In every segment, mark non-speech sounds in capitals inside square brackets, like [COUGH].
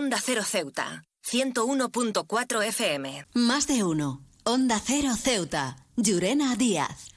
Onda Cero Ceuta, 101.4 FM. Más de uno. Onda Cero Ceuta. Llurena Díaz.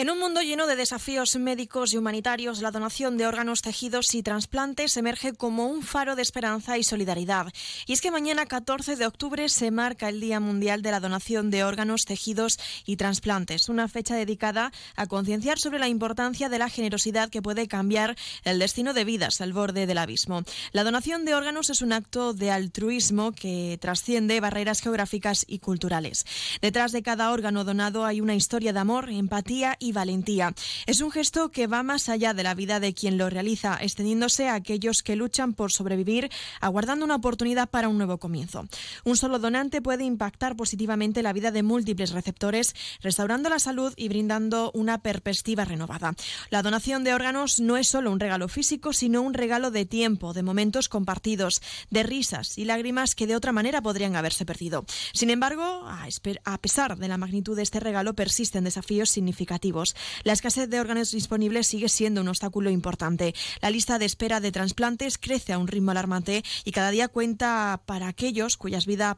En un mundo lleno de desafíos médicos y humanitarios, la donación de órganos, tejidos y trasplantes emerge como un faro de esperanza y solidaridad. Y es que mañana 14 de octubre se marca el Día Mundial de la Donación de Órganos, Tejidos y Trasplantes, una fecha dedicada a concienciar sobre la importancia de la generosidad que puede cambiar el destino de vidas al borde del abismo. La donación de órganos es un acto de altruismo que trasciende barreras geográficas y culturales. Detrás de cada órgano donado hay una historia de amor, empatía y valentía. Es un gesto que va más allá de la vida de quien lo realiza, extendiéndose a aquellos que luchan por sobrevivir, aguardando una oportunidad para un nuevo comienzo. Un solo donante puede impactar positivamente la vida de múltiples receptores, restaurando la salud y brindando una perspectiva renovada. La donación de órganos no es solo un regalo físico, sino un regalo de tiempo, de momentos compartidos, de risas y lágrimas que de otra manera podrían haberse perdido. Sin embargo, a pesar de la magnitud de este regalo, persisten desafíos significativos la escasez de órganos disponibles sigue siendo un obstáculo importante. La lista de espera de trasplantes crece a un ritmo alarmante y cada día cuenta para aquellos cuyas vidas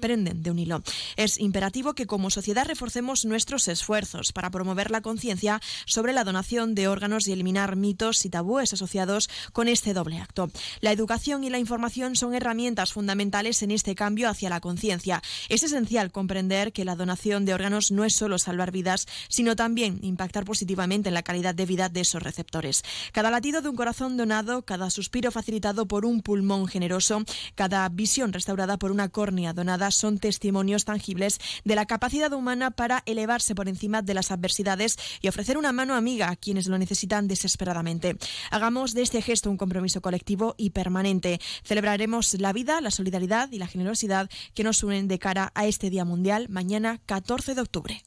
prenden de un hilo. Es imperativo que como sociedad reforcemos nuestros esfuerzos para promover la conciencia sobre la donación de órganos y eliminar mitos y tabúes asociados con este doble acto. La educación y la información son herramientas fundamentales en este cambio hacia la conciencia. Es esencial comprender que la donación de órganos no es solo salvar vidas, sino también impactar positivamente en la calidad de vida de esos receptores. Cada latido de un corazón donado, cada suspiro facilitado por un pulmón generoso, cada visión restaurada por una córnea donada son testimonios tangibles de la capacidad humana para elevarse por encima de las adversidades y ofrecer una mano amiga a quienes lo necesitan desesperadamente. Hagamos de este gesto un compromiso colectivo y permanente. Celebraremos la vida, la solidaridad y la generosidad que nos unen de cara a este Día Mundial mañana 14 de octubre.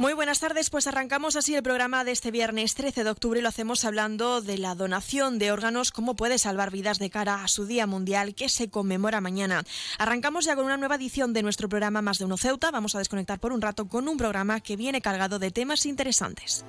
Muy buenas tardes, pues arrancamos así el programa de este viernes 13 de octubre lo hacemos hablando de la donación de órganos, cómo puede salvar vidas de cara a su Día Mundial que se conmemora mañana. Arrancamos ya con una nueva edición de nuestro programa Más de Uno Ceuta. Vamos a desconectar por un rato con un programa que viene cargado de temas interesantes.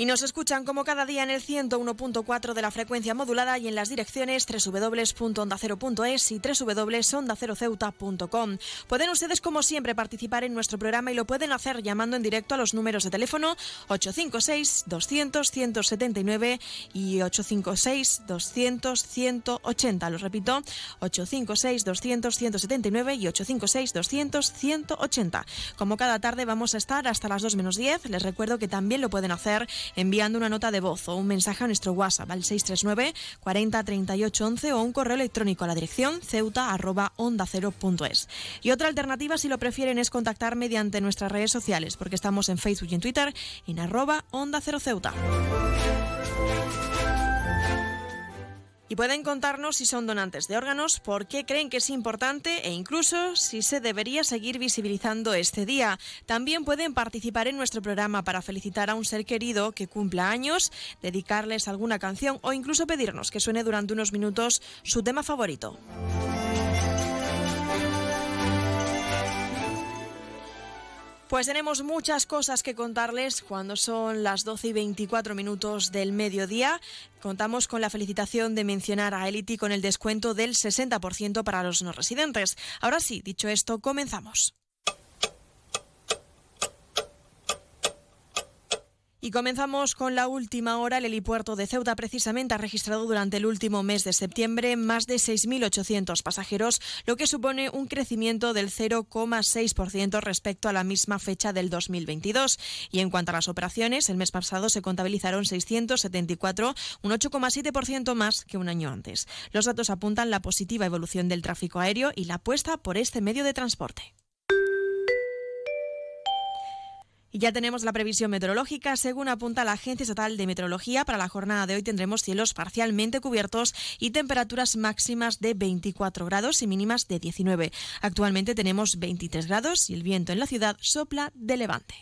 Y nos escuchan como cada día en el 101.4 de la frecuencia modulada y en las direcciones www.ondacero.es y www.ondaceroceuta.com. Pueden ustedes, como siempre, participar en nuestro programa y lo pueden hacer llamando en directo a los números de teléfono 856-200-179 y 856-200-180. Los repito, 856-200-179 y 856-200-180. Como cada tarde vamos a estar hasta las 2 menos 10. Les recuerdo que también lo pueden hacer enviando una nota de voz o un mensaje a nuestro WhatsApp al 639 40 38 11 o un correo electrónico a la dirección ceuta arroba. Y otra alternativa, si lo prefieren, es contactar mediante nuestras redes sociales, porque estamos en Facebook y en Twitter en arroba onda cero ceuta. Y pueden contarnos si son donantes de órganos, por qué creen que es importante e incluso si se debería seguir visibilizando este día. También pueden participar en nuestro programa para felicitar a un ser querido que cumpla años, dedicarles alguna canción o incluso pedirnos que suene durante unos minutos su tema favorito. Pues tenemos muchas cosas que contarles cuando son las 12 y 24 minutos del mediodía. Contamos con la felicitación de mencionar a Elity con el descuento del 60% para los no residentes. Ahora sí, dicho esto, comenzamos. Y comenzamos con la última hora. El helipuerto de Ceuta precisamente ha registrado durante el último mes de septiembre más de 6.800 pasajeros, lo que supone un crecimiento del 0,6% respecto a la misma fecha del 2022. Y en cuanto a las operaciones, el mes pasado se contabilizaron 674, un 8,7% más que un año antes. Los datos apuntan la positiva evolución del tráfico aéreo y la apuesta por este medio de transporte. Y ya tenemos la previsión meteorológica. Según apunta la Agencia Estatal de Meteorología, para la jornada de hoy tendremos cielos parcialmente cubiertos y temperaturas máximas de 24 grados y mínimas de 19. Actualmente tenemos 23 grados y el viento en la ciudad sopla de levante.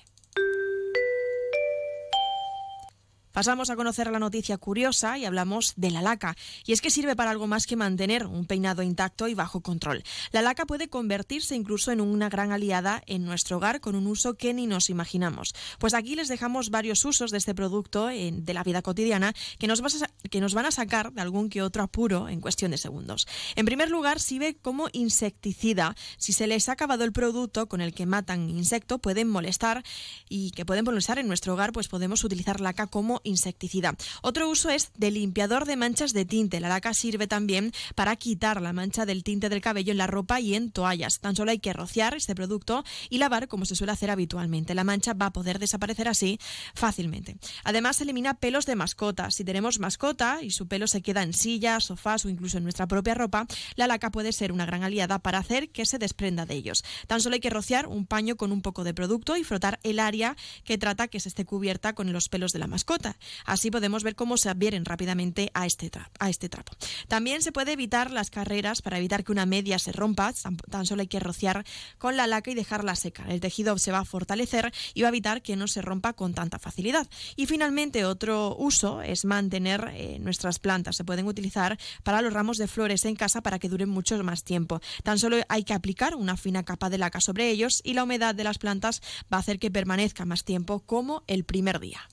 Pasamos a conocer la noticia curiosa y hablamos de la laca. Y es que sirve para algo más que mantener un peinado intacto y bajo control. La laca puede convertirse incluso en una gran aliada en nuestro hogar con un uso que ni nos imaginamos. Pues aquí les dejamos varios usos de este producto de la vida cotidiana que nos, que nos van a sacar de algún que otro apuro en cuestión de segundos. En primer lugar, sirve como insecticida. Si se les ha acabado el producto con el que matan insecto, pueden molestar y que pueden molestar en nuestro hogar, pues podemos utilizar laca como insecticida. Otro uso es de limpiador de manchas de tinte. La laca sirve también para quitar la mancha del tinte del cabello en la ropa y en toallas. Tan solo hay que rociar este producto y lavar como se suele hacer habitualmente. La mancha va a poder desaparecer así fácilmente. Además, elimina pelos de mascota. Si tenemos mascota y su pelo se queda en sillas, sofás o incluso en nuestra propia ropa, la laca puede ser una gran aliada para hacer que se desprenda de ellos. Tan solo hay que rociar un paño con un poco de producto y frotar el área que trata que se esté cubierta con los pelos de la mascota. Así podemos ver cómo se adhieren rápidamente a este, a este trapo. También se puede evitar las carreras para evitar que una media se rompa. Tan, solo hay que rociar con la laca y dejarla seca. El tejido se va a fortalecer y va a evitar que no se rompa con tanta facilidad. Y finalmente, otro uso es mantener eh, nuestras plantas. Se pueden utilizar para los ramos de flores en casa para que duren mucho más tiempo. Tan solo hay que aplicar una fina capa de laca sobre ellos y la humedad de las plantas va a hacer que permanezca más tiempo como el primer día.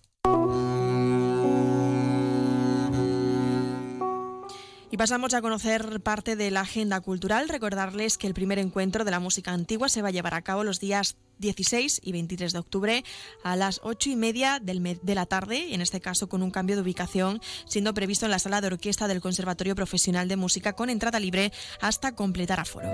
Y pasamos a conocer parte de la agenda cultural. Recordarles que el primer encuentro de la música antigua se va a llevar a cabo los días 16 y 23 de octubre a las 8 y media de la tarde, en este caso con un cambio de ubicación, siendo previsto en la sala de orquesta del Conservatorio Profesional de Música con entrada libre hasta completar aforo.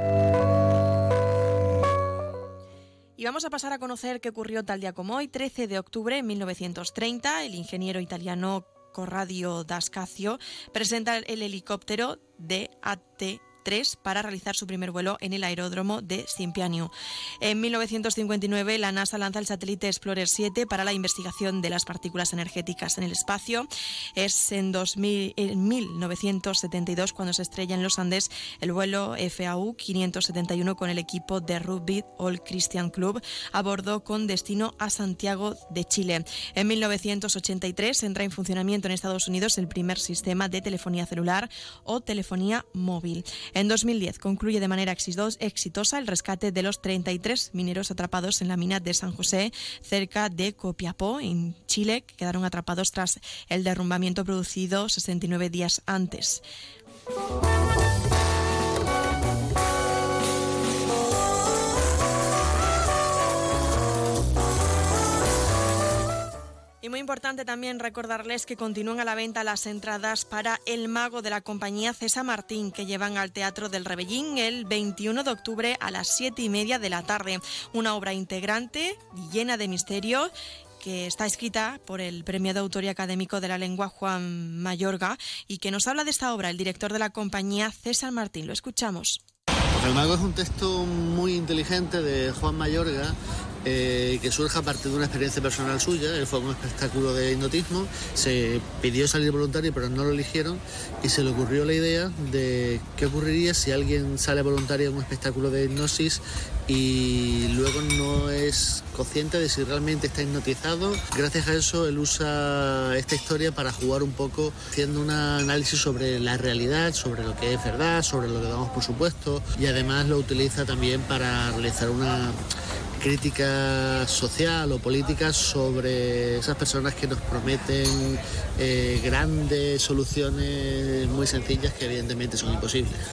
Y vamos a pasar a conocer qué ocurrió tal día como hoy, 13 de octubre de 1930. El ingeniero italiano Corradio Dascacio presenta el helicóptero DAT para realizar su primer vuelo en el aeródromo de Simpianio. En 1959 la NASA lanza el satélite Explorer 7 para la investigación de las partículas energéticas en el espacio. Es en, 2000, en 1972 cuando se estrella en los Andes el vuelo FAU 571 con el equipo de Rugby All Christian Club a bordo con destino a Santiago de Chile. En 1983 entra en funcionamiento en Estados Unidos el primer sistema de telefonía celular o telefonía móvil. En 2010 concluye de manera exitosa el rescate de los 33 mineros atrapados en la mina de San José, cerca de Copiapó, en Chile, que quedaron atrapados tras el derrumbamiento producido 69 días antes. Y muy importante también recordarles que continúan a la venta las entradas para El Mago de la compañía César Martín, que llevan al Teatro del Rebellín el 21 de octubre a las 7 y media de la tarde. Una obra integrante, llena de misterio que está escrita por el premio de autoría académico de la lengua Juan Mayorga y que nos habla de esta obra el director de la compañía César Martín. Lo escuchamos. El mago es un texto muy inteligente de Juan Mayorga eh, que surge a partir de una experiencia personal suya. Él fue un espectáculo de hipnotismo, se pidió salir voluntario pero no lo eligieron y se le ocurrió la idea de qué ocurriría si alguien sale voluntario en un espectáculo de hipnosis y luego no es consciente de si realmente está hipnotizado. Gracias a eso él usa esta historia para jugar un poco haciendo un análisis sobre la realidad, sobre lo que es verdad, sobre lo que damos por supuesto y además lo utiliza también para realizar una crítica social o política sobre esas personas que nos prometen eh, grandes soluciones muy sencillas que evidentemente son imposibles.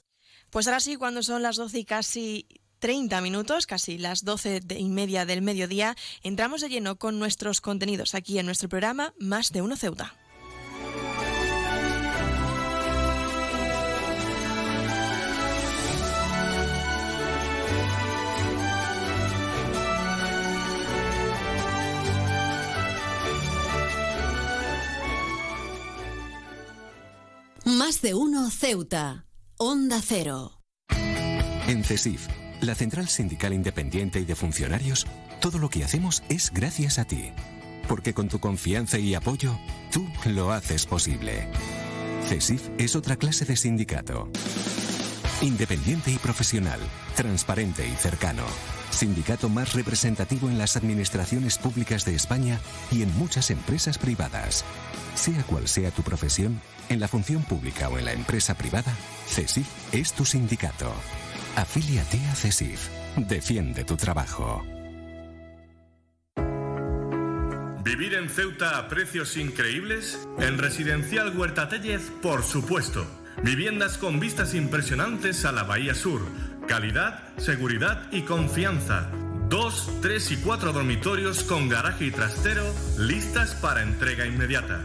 Pues ahora sí, cuando son las 12 y casi 30 minutos, casi las 12 y media del mediodía, entramos de lleno con nuestros contenidos aquí en nuestro programa Más de Uno Ceuta. Más de uno Ceuta. Onda Cero. En CESIF, la Central Sindical Independiente y de Funcionarios, todo lo que hacemos es gracias a ti. Porque con tu confianza y apoyo, tú lo haces posible. CESIF es otra clase de sindicato. Independiente y profesional, transparente y cercano. sindicato más representativo en las administraciones públicas de España y en muchas empresas privadas. Sea cual sea tu profesión, en la función pública o en la empresa privada, CESIF es tu sindicato. Afíliate a CESIF. Defiende tu trabajo. ¿Vivir en Ceuta a precios increíbles? En Residencial Huerta Tellez, por supuesto. Viviendas con vistas impresionantes a la Bahía Sur. Calidad, seguridad y confianza. Dos, tres y cuatro dormitorios con garaje y trastero listas para entrega inmediata.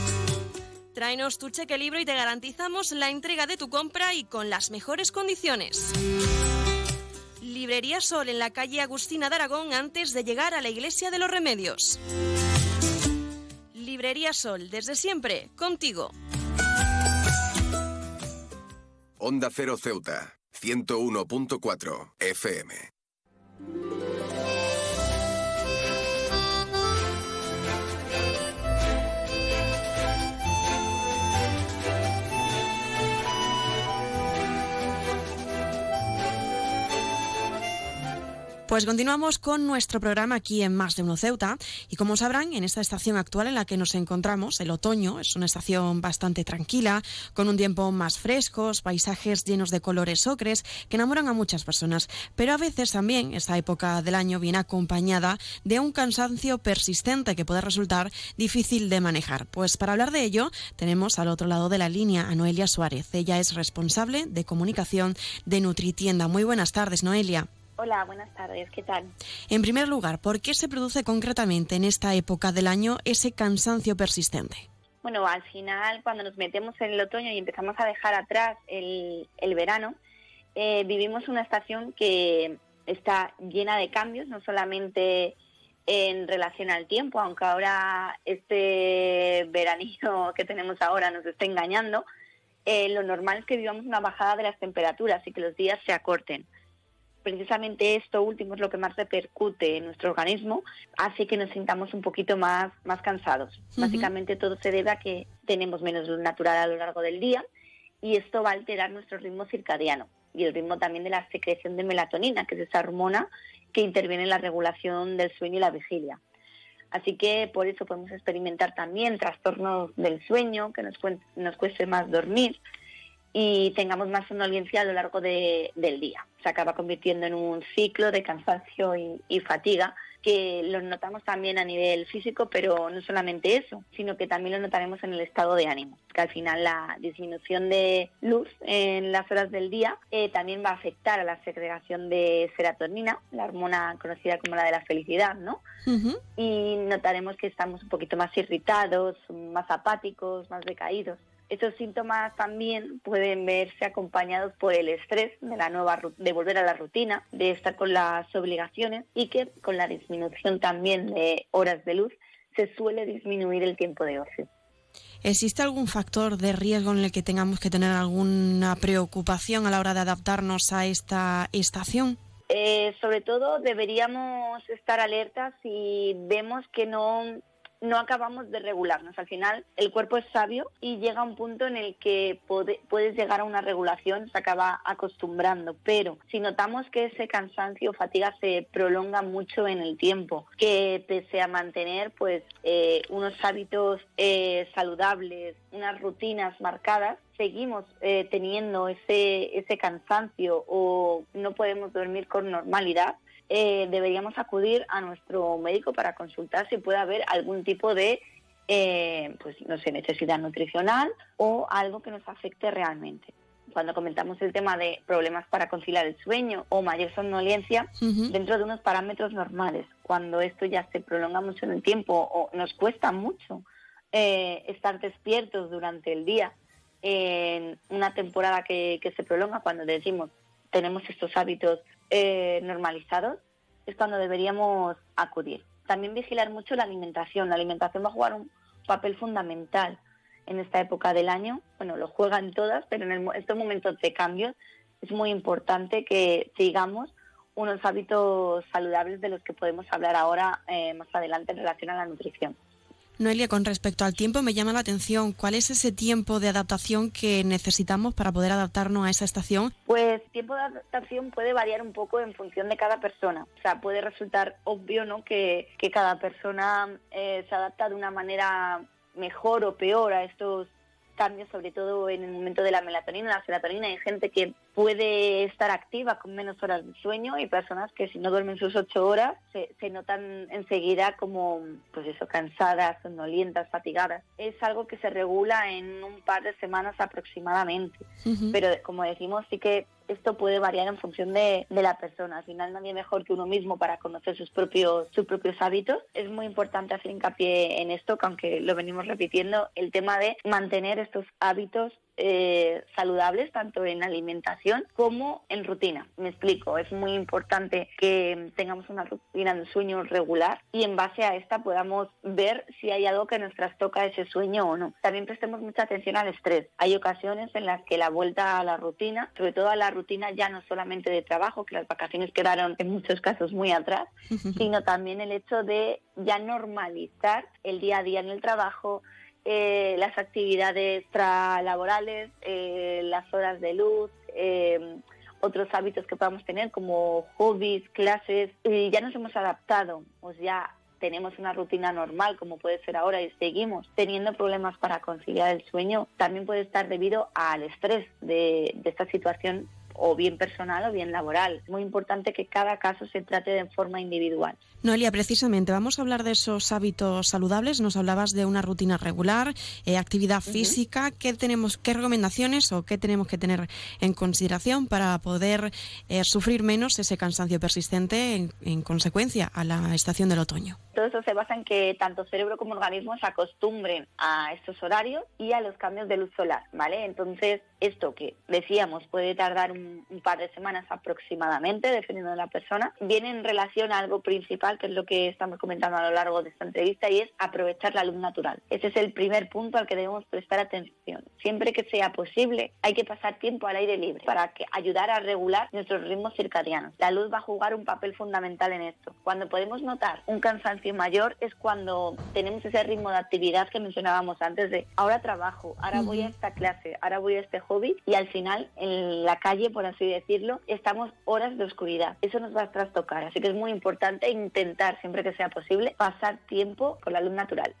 Tráenos tu cheque libro y te garantizamos la entrega de tu compra y con las mejores condiciones. Librería Sol en la calle Agustina de Aragón antes de llegar a la Iglesia de los Remedios. Librería Sol, desde siempre, contigo. Onda Cero Ceuta, 101.4 FM. Pues continuamos con nuestro programa aquí en Más de Uno Ceuta y como sabrán, en esta estación actual en la que nos encontramos, el otoño, es una estación bastante tranquila, con un tiempo más fresco, paisajes llenos de colores ocres que enamoran a muchas personas, pero a veces también esta época del año viene acompañada de un cansancio persistente que puede resultar difícil de manejar. Pues para hablar de ello, tenemos al otro lado de la línea a Noelia Suárez. Ella es responsable de comunicación de Nutritienda. Muy buenas tardes, Noelia. Hola, buenas tardes, ¿qué tal? En primer lugar, ¿por qué se produce concretamente en esta época del año ese cansancio persistente? Bueno, al final, cuando nos metemos en el otoño y empezamos a dejar atrás el, verano, eh, vivimos una estación que está llena de cambios, no solamente en relación al tiempo, aunque ahora este veranillo [LAUGHS] que tenemos ahora nos esté engañando, eh, lo normal es que vivamos una bajada de las temperaturas y que los días se acorten precisamente esto último es lo que más repercute en nuestro organismo, hace que nos sintamos un poquito más, más cansados. Básicamente todo se debe a que tenemos menos luz natural a lo largo del día y esto va a alterar nuestro ritmo circadiano y el ritmo también de la secreción de melatonina, que es esa hormona que interviene en la regulación del sueño y la vigilia. Así que por eso podemos experimentar también trastornos del sueño, que nos, nos cueste más dormir, y tengamos más somnolencia a lo largo del día. Se acaba convirtiendo en un ciclo de cansancio y, fatiga que lo notamos también a nivel físico, pero no solamente eso, sino que también lo notaremos en el estado de ánimo, que al final la disminución de luz en las horas del día eh, también va a afectar a la segregación de serotonina, la hormona conocida como la de la felicidad, ¿no? Y notaremos que estamos un poquito más irritados, más apáticos, más decaídos. Estos síntomas también pueden verse acompañados por el estrés de la nueva de volver a la rutina, de estar con las obligaciones y que con la disminución también de horas de luz se suele disminuir el tiempo de ocio. ¿Existe algún factor de riesgo en el que tengamos que tener alguna preocupación a la hora de adaptarnos a esta estación? Eh, sobre todo deberíamos estar alertas si vemos que no no acabamos de regularnos. Al final, el cuerpo es sabio y llega a un punto en el que puedes llegar a una regulación, se acaba acostumbrando. Pero si notamos que ese cansancio o fatiga se prolonga mucho en el tiempo, que pese a mantener pues eh, unos hábitos eh, saludables, unas rutinas marcadas, seguimos eh, teniendo ese, ese cansancio o no podemos dormir con normalidad, eh, deberíamos acudir a nuestro médico para consultar si puede haber algún tipo de eh, pues no sé, necesidad nutricional o algo que nos afecte realmente. Cuando comentamos el tema de problemas para conciliar el sueño o mayor somnolencia, dentro de unos parámetros normales, cuando esto ya se prolonga mucho en el tiempo o nos cuesta mucho eh, estar despiertos durante el día en una temporada que, que se prolonga, cuando decimos tenemos estos hábitos eh, normalizados, es cuando deberíamos acudir. También vigilar mucho la alimentación. La alimentación va a jugar un papel fundamental en esta época del año. Bueno, lo juegan todas, pero en estos momentos de cambios es muy importante que sigamos unos hábitos saludables de los que podemos hablar ahora eh, más adelante en relación a la nutrición. Noelia, con respecto al tiempo, me llama la atención cuál es ese tiempo de adaptación que necesitamos para poder adaptarnos a esa estación. Pues tiempo de adaptación puede variar un poco en función de cada persona. O sea, puede resultar obvio, ¿no? Que, que cada persona eh, se adapta de una manera mejor o peor a estos cambios, sobre todo en el momento de la melatonina, la serotonina. Hay gente que puede estar activa con menos horas de sueño y personas que si no duermen sus ocho horas se, se, notan enseguida como pues eso cansadas, somnolientas, fatigadas. Es algo que se regula en un par de semanas aproximadamente, pero como decimos sí que esto puede variar en función de, de, la persona. Al final nadie mejor que uno mismo para conocer sus propios, sus propios hábitos. Es muy importante hacer hincapié en esto, que aunque lo venimos repitiendo, el tema de mantener estos hábitos eh, saludables, tanto en alimentación como en rutina. Me explico, es muy importante que tengamos una rutina de sueño regular y en base a esta podamos ver si hay algo que nos trastoca ese sueño o no. También prestemos mucha atención al estrés. Hay ocasiones en las que la vuelta a la rutina, sobre todo a la rutina ya no solamente de trabajo, que las vacaciones quedaron en muchos casos muy atrás, [LAUGHS] sino también el hecho de ya normalizar el día a día en el trabajo, eh, las actividades extralaborales, eh, las horas de luz, eh, otros hábitos que podamos tener como hobbies, clases, y ya nos hemos adaptado, pues ya tenemos una rutina normal como puede ser ahora y seguimos teniendo problemas para conciliar el sueño, también puede estar debido al estrés de, de esta situación o bien personal o bien laboral. Es muy importante que cada caso se trate de forma individual. Noelia, precisamente vamos a hablar de esos hábitos saludables. Nos hablabas de una rutina regular, eh, actividad física. ¿Qué tenemos, qué recomendaciones o qué tenemos que tener en consideración para poder eh, sufrir menos ese cansancio persistente en, en consecuencia a la estación del otoño? Todo eso se basa en que tanto cerebro como organismo se acostumbren a estos horarios y a los cambios de luz solar, ¿vale? Entonces, esto que decíamos puede tardar un, un, par de semanas aproximadamente, dependiendo de la persona, viene en relación a algo principal, que es lo que estamos comentando a lo largo de esta entrevista, y es aprovechar la luz natural. Ese es el primer punto al que debemos prestar atención. Siempre que sea posible, hay que pasar tiempo al aire libre para que, ayudar a regular nuestros ritmos circadianos. La luz va a jugar un papel fundamental en esto. Cuando podemos notar un cansancio mayor es cuando tenemos ese ritmo de actividad que mencionábamos antes de ahora trabajo, ahora voy a esta clase, ahora voy a este hobby y al final en la calle, por así decirlo, estamos horas de oscuridad. Eso nos va a trastocar, así que es muy importante intentar, siempre que sea posible, pasar tiempo con la luz natural.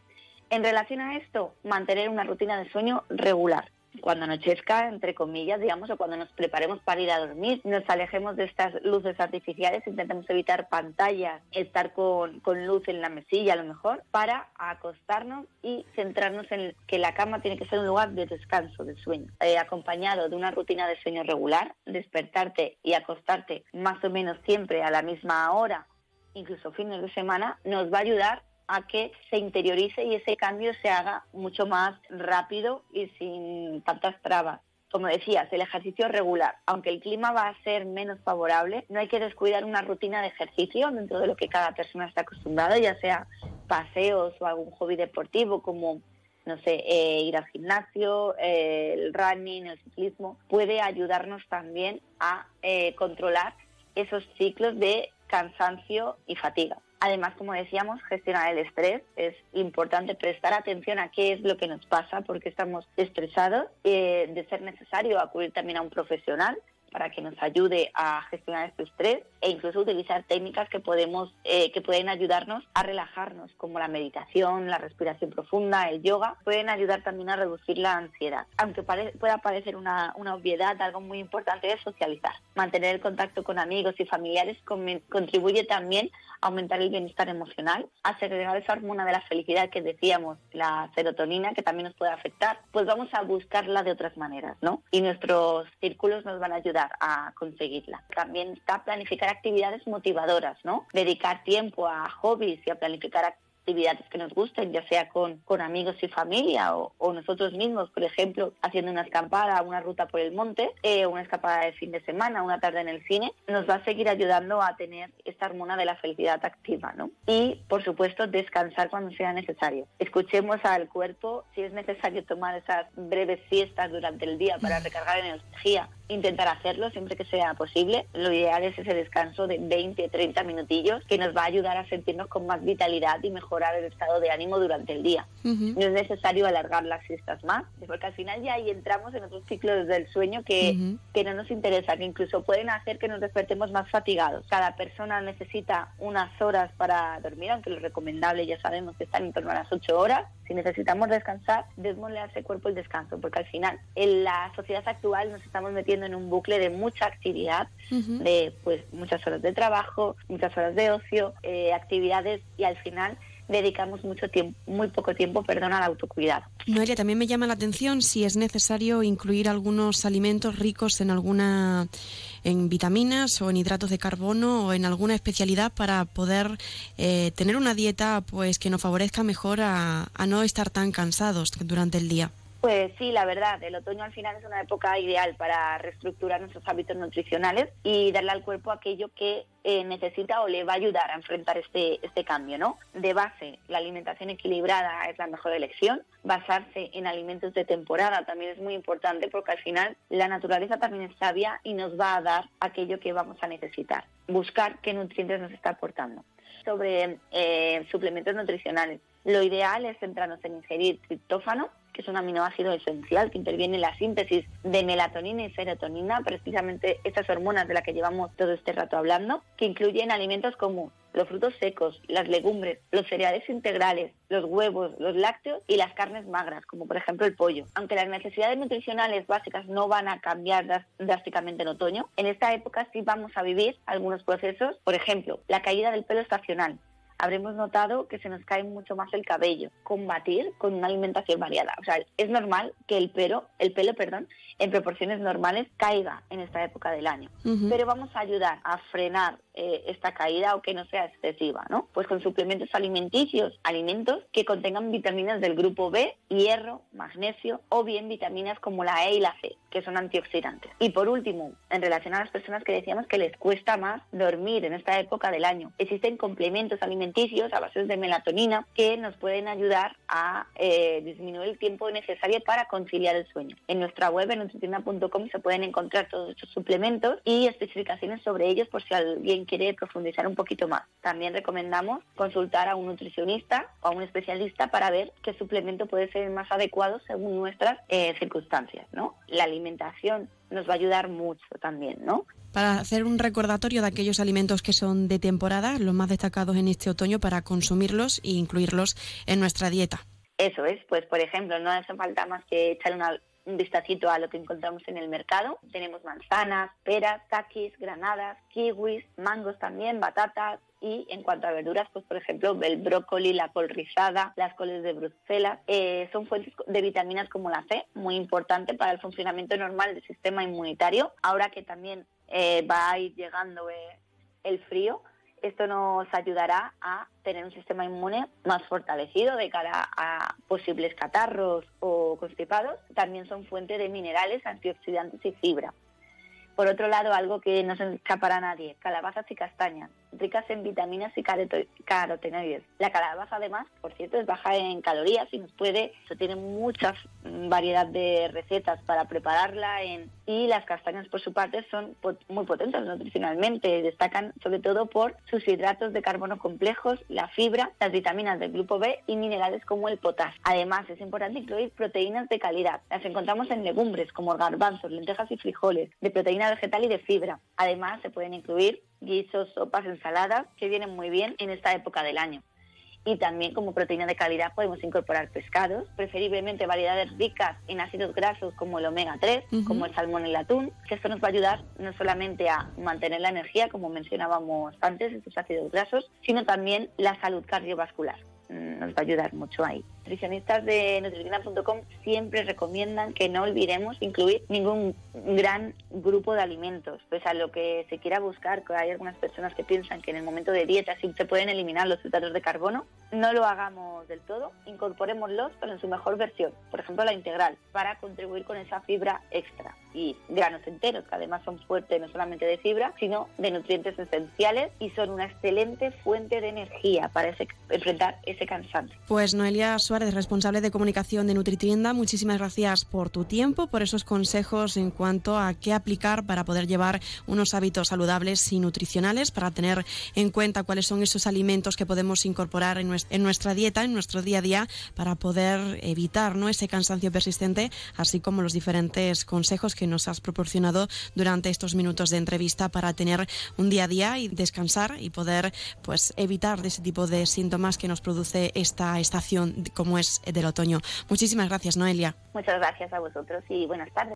En relación a esto, mantener una rutina de sueño regular cuando anochezca, entre comillas, digamos, o cuando nos preparemos para ir a dormir, nos alejemos de estas luces artificiales, intentemos evitar pantallas, estar con, con, luz en la mesilla a lo mejor, para acostarnos y centrarnos en que la cama tiene que ser un lugar de descanso, de sueño, eh, acompañado de una rutina de sueño regular, despertarte y acostarte más o menos siempre a la misma hora, incluso fines de semana, nos va a ayudar a que se interiorice y ese cambio se haga mucho más rápido y sin tantas trabas. Como decías, el ejercicio regular. Aunque el clima va a ser menos favorable, no hay que descuidar una rutina de ejercicio dentro de lo que cada persona está acostumbrada, ya sea paseos o algún hobby deportivo como no sé, eh, ir al gimnasio, eh, el running, el ciclismo, puede ayudarnos también a eh, controlar esos ciclos de cansancio y fatiga. Además, como decíamos, gestionar el estrés. Es importante prestar atención a qué es lo que nos pasa, porque estamos estresados, eh, de ser necesario acudir también a un profesional para que nos ayude a gestionar este estrés e incluso utilizar técnicas que podemos eh, que pueden ayudarnos a relajarnos, como la meditación, la respiración profunda, el yoga, pueden ayudar también a reducir la ansiedad. Aunque pueda parecer una, una obviedad, algo muy importante es socializar. Mantener el contacto con amigos y familiares contribuye también aumentar el bienestar emocional, a segregar esa hormona de la felicidad que decíamos, la serotonina, que también nos puede afectar, pues vamos a buscarla de otras maneras, ¿no? Y nuestros círculos nos van a ayudar a conseguirla. También está planificar actividades motivadoras, ¿no? Dedicar tiempo a hobbies y a planificar actividades actividades que nos gusten, ya sea con, con amigos y familia o, nosotros mismos, por ejemplo, haciendo una escapada, una ruta por el monte, eh, una escapada de fin de semana, una tarde en el cine, nos va a seguir ayudando a tener esta hormona de la felicidad activa, ¿no? Y, por supuesto, descansar cuando sea necesario. Escuchemos al cuerpo si es necesario tomar esas breves siestas durante el día para recargar energía intentar hacerlo siempre que sea posible. Lo ideal es ese descanso de 20, 30 minutillos que nos va a ayudar a sentirnos con más vitalidad y mejorar el estado de ánimo durante el día. No es necesario alargar las siestas más, porque al final ya ahí entramos en otros ciclos del sueño que, que no nos interesa, que incluso pueden hacer que nos despertemos más fatigados. Cada persona necesita unas horas para dormir, aunque lo recomendable ya sabemos que están en torno a las 8 horas. Si necesitamos descansar, démosle a ese cuerpo el descanso, porque al final en la sociedad actual nos estamos metiendo en un bucle de mucha actividad, de pues muchas horas de trabajo, muchas horas de ocio, eh, actividades y al final dedicamos mucho tiempo, muy poco tiempo, perdón, al autocuidado. Noelia, también me llama la atención si es necesario incluir algunos alimentos ricos en alguna en vitaminas o en hidratos de carbono o en alguna especialidad para poder eh, tener una dieta pues que nos favorezca mejor a no estar tan cansados durante el día. Pues sí, la verdad, el otoño al final es una época ideal para reestructurar nuestros hábitos nutricionales y darle al cuerpo aquello que eh, necesita o le va a ayudar a enfrentar este, este cambio, ¿no? De base, la alimentación equilibrada es la mejor elección. Basarse en alimentos de temporada también es muy importante porque al final la naturaleza también es sabia y nos va a dar aquello que vamos a necesitar. Buscar qué nutrientes nos está aportando. Sobre eh, suplementos nutricionales, lo ideal es centrarnos en ingerir triptófano, que es un aminoácido esencial que interviene en la síntesis de melatonina y serotonina, precisamente estas hormonas de las que llevamos todo este rato hablando, que incluyen alimentos como los frutos secos, las legumbres, los cereales integrales, los huevos, los lácteos y las carnes magras, como por ejemplo el pollo. Aunque las necesidades nutricionales básicas no van a cambiar drásticamente en otoño, en esta época sí vamos a vivir algunos procesos, por ejemplo, la caída del pelo estacional, habremos notado que se nos cae mucho más el cabello. Combatir con una alimentación variada. O sea, es normal que el pelo, el pelo, perdón, en proporciones normales caiga en esta época del año. Pero vamos a ayudar a frenar eh, esta caída o que no sea excesiva, ¿no? Pues con suplementos alimenticios, alimentos que contengan vitaminas del grupo B, hierro, magnesio o bien vitaminas como la E y la C, que son antioxidantes. Y por último, en relación a las personas que decíamos que les cuesta más dormir en esta época del año, existen complementos alimenticios a base de melatonina que nos pueden ayudar a eh, disminuir el tiempo necesario para conciliar el sueño. En nuestra web, en nutritina.com, se pueden encontrar todos estos suplementos y especificaciones sobre ellos por si alguien quiere profundizar un poquito más. También recomendamos consultar a un nutricionista o a un especialista para ver qué suplemento puede ser más adecuado según nuestras eh, circunstancias. ¿no? La alimentación nos va a ayudar mucho también, ¿no? para hacer un recordatorio de aquellos alimentos que son de temporada, los más destacados en este otoño, para consumirlos e incluirlos en nuestra dieta. Eso es, pues por ejemplo, no hace falta más que echar un vistacito a lo que encontramos en el mercado. Tenemos manzanas, peras, taquis, granadas, kiwis, mangos también, batatas, y en cuanto a verduras, pues por ejemplo el brócoli, la col rizada, las coles de Bruselas, eh, son fuentes de vitaminas como la C, muy importante para el funcionamiento normal del sistema inmunitario. Ahora que también eh, va a ir llegando eh, el frío, esto nos ayudará a tener un sistema inmune más fortalecido de cara a posibles catarros o constipados. También son fuente de minerales, antioxidantes y fibra. Por otro lado, algo que no se escapará a nadie, calabazas y castañas. Ricas en vitaminas y carotenoides. La calabaza, además, por cierto, es baja en calorías y nos puede, eso tiene mucha mm, variedad de recetas para prepararla en, y las castañas, por su parte, son muy potentes nutricionalmente. Destacan sobre todo por sus hidratos de carbono complejos, la fibra, las vitaminas del grupo B y minerales como el potasio. Además, es importante incluir proteínas de calidad. Las encontramos en legumbres como garbanzos, lentejas y frijoles, de proteína vegetal y de fibra. Además, se pueden incluir guisos, sopas, ensaladas, que vienen muy bien en esta época del año. Y también como proteína de calidad podemos incorporar pescados, preferiblemente variedades ricas en ácidos grasos como el omega 3, como el salmón y el atún, que esto nos va a ayudar no solamente a mantener la energía, como mencionábamos antes, estos ácidos grasos, sino también la salud cardiovascular. Mm, nos va a ayudar mucho ahí. Nutricionistas de nutricional.com siempre recomiendan que no olvidemos incluir ningún gran grupo de alimentos, pues a lo que se quiera buscar, que hay algunas personas que piensan que en el momento de dieta sí se pueden eliminar los hidratos de carbono, no lo hagamos del todo, incorporémoslos pero en su mejor versión, por ejemplo la integral, para contribuir con esa fibra extra y granos enteros, que además son fuertes no solamente de fibra, sino de nutrientes esenciales y son una excelente fuente de energía para enfrentar ese cansancio. Pues Noelia Suárez, responsable de comunicación de Nutritienda, muchísimas gracias por tu tiempo, por esos consejos en cuanto a qué aplicar para poder llevar unos hábitos saludables y nutricionales, para tener en cuenta cuáles son esos alimentos que podemos incorporar en nuestra dieta, en nuestro día a día, para poder evitar ¿no? ese cansancio persistente, así como los diferentes consejos que nos has proporcionado durante estos minutos de entrevista para tener un día a día y descansar y poder pues evitar ese tipo de síntomas que nos produce esta estación como es del otoño. Muchísimas gracias, Noelia. Muchas gracias a vosotros y buenas tardes.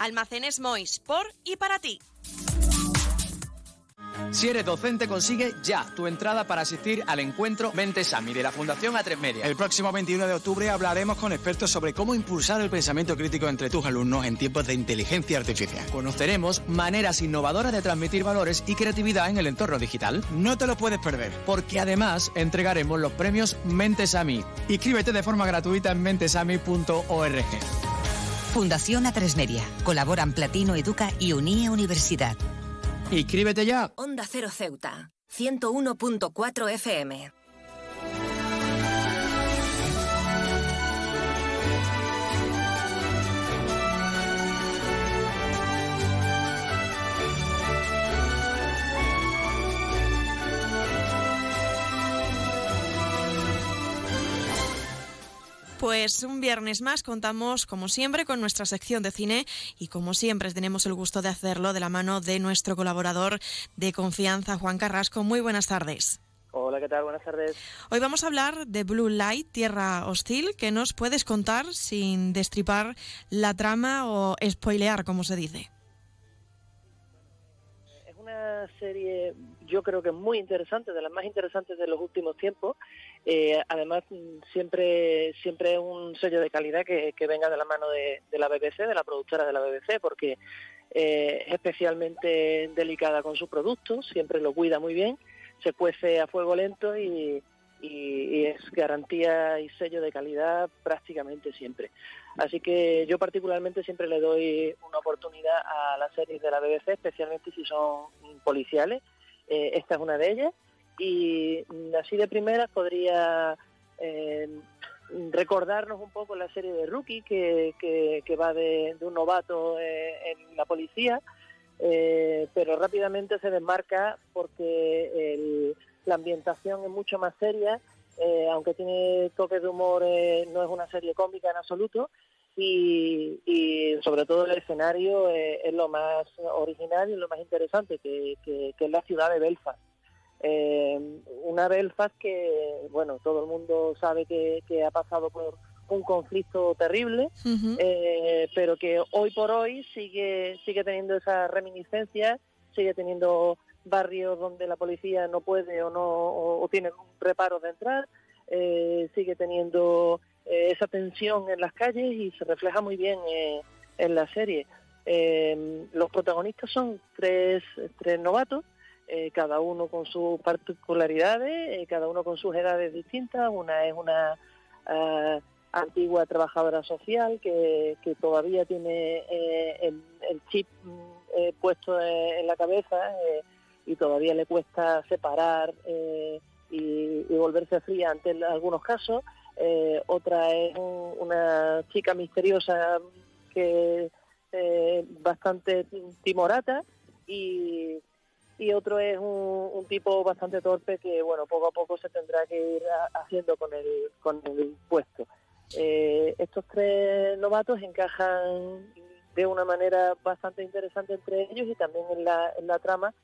Almacenes Mois, por y para ti. Si eres docente, consigue ya tu entrada para asistir al encuentro Mentesami de la Fundación A3 Media. El próximo 21 de octubre hablaremos con expertos sobre cómo impulsar el pensamiento crítico entre tus alumnos en tiempos de inteligencia artificial. Conoceremos maneras innovadoras de transmitir valores y creatividad en el entorno digital. No te lo puedes perder, porque además entregaremos los premios Mentesami. Inscríbete de forma gratuita en mentesami.org. Fundación A3 Media. Colaboran Platino Educa y Unie Universidad. Inscríbete ya. Onda Cero Ceuta, 101.4 FM. Pues un viernes más contamos, como siempre, con nuestra sección de cine y como siempre tenemos el gusto de hacerlo de la mano de nuestro colaborador de confianza, Juan Carrasco. Muy buenas tardes. Hola, ¿qué tal? Buenas tardes. Hoy vamos a hablar de Blue Light, Tierra Hostil. ¿Qué nos puedes contar sin destripar la trama o spoilear, como se dice? Es una serie, yo creo que muy interesante, de las más interesantes de los últimos tiempos. Eh, además, siempre siempre es un sello de calidad que, venga de la mano de, la BBC, de la productora de la BBC, porque eh, es especialmente delicada con sus productos, siempre lo cuida muy bien se cuece a fuego lento y, es garantía y sello de calidad prácticamente siempre. Así que yo particularmente siempre le doy una oportunidad a las series de la BBC, especialmente si son policiales. Eh, esta es una de ellas. Y así de primeras podría eh, recordarnos un poco la serie de Rookie, que, que, va de, un novato eh, en la policía pero rápidamente se desmarca porque la ambientación es mucho más seria, aunque tiene toques de humor, no es una serie cómica en absoluto, y, sobre todo el escenario es lo más original y lo más interesante, que, es la ciudad de Belfast. una Belfast que, bueno, todo el mundo sabe que ha pasado por un conflicto terrible, eh, pero que hoy por hoy sigue, sigue teniendo esa reminiscencia, sigue teniendo barrios donde la policía no puede o no o, tiene reparo de entrar, eh, sigue teniendo eh, esa tensión en las calles y se refleja muy bien en la serie. los protagonistas son tres, tres novatos, cada uno con sus particularidades, cada uno con sus edades distintas. Una es una ah, antigua trabajadora social que, todavía tiene eh, el, chip mm, eh, puesto en la cabeza eh, y todavía le cuesta separar y, volverse fría ante algunos casos. Otra es una chica misteriosa que bastante timorata y, y otro es un, un, tipo bastante torpe que bueno poco a poco se tendrá que ir haciendo con el con el puesto eh, estos tres novatos encajan de una manera bastante interesante entre ellos y también en la, en la trama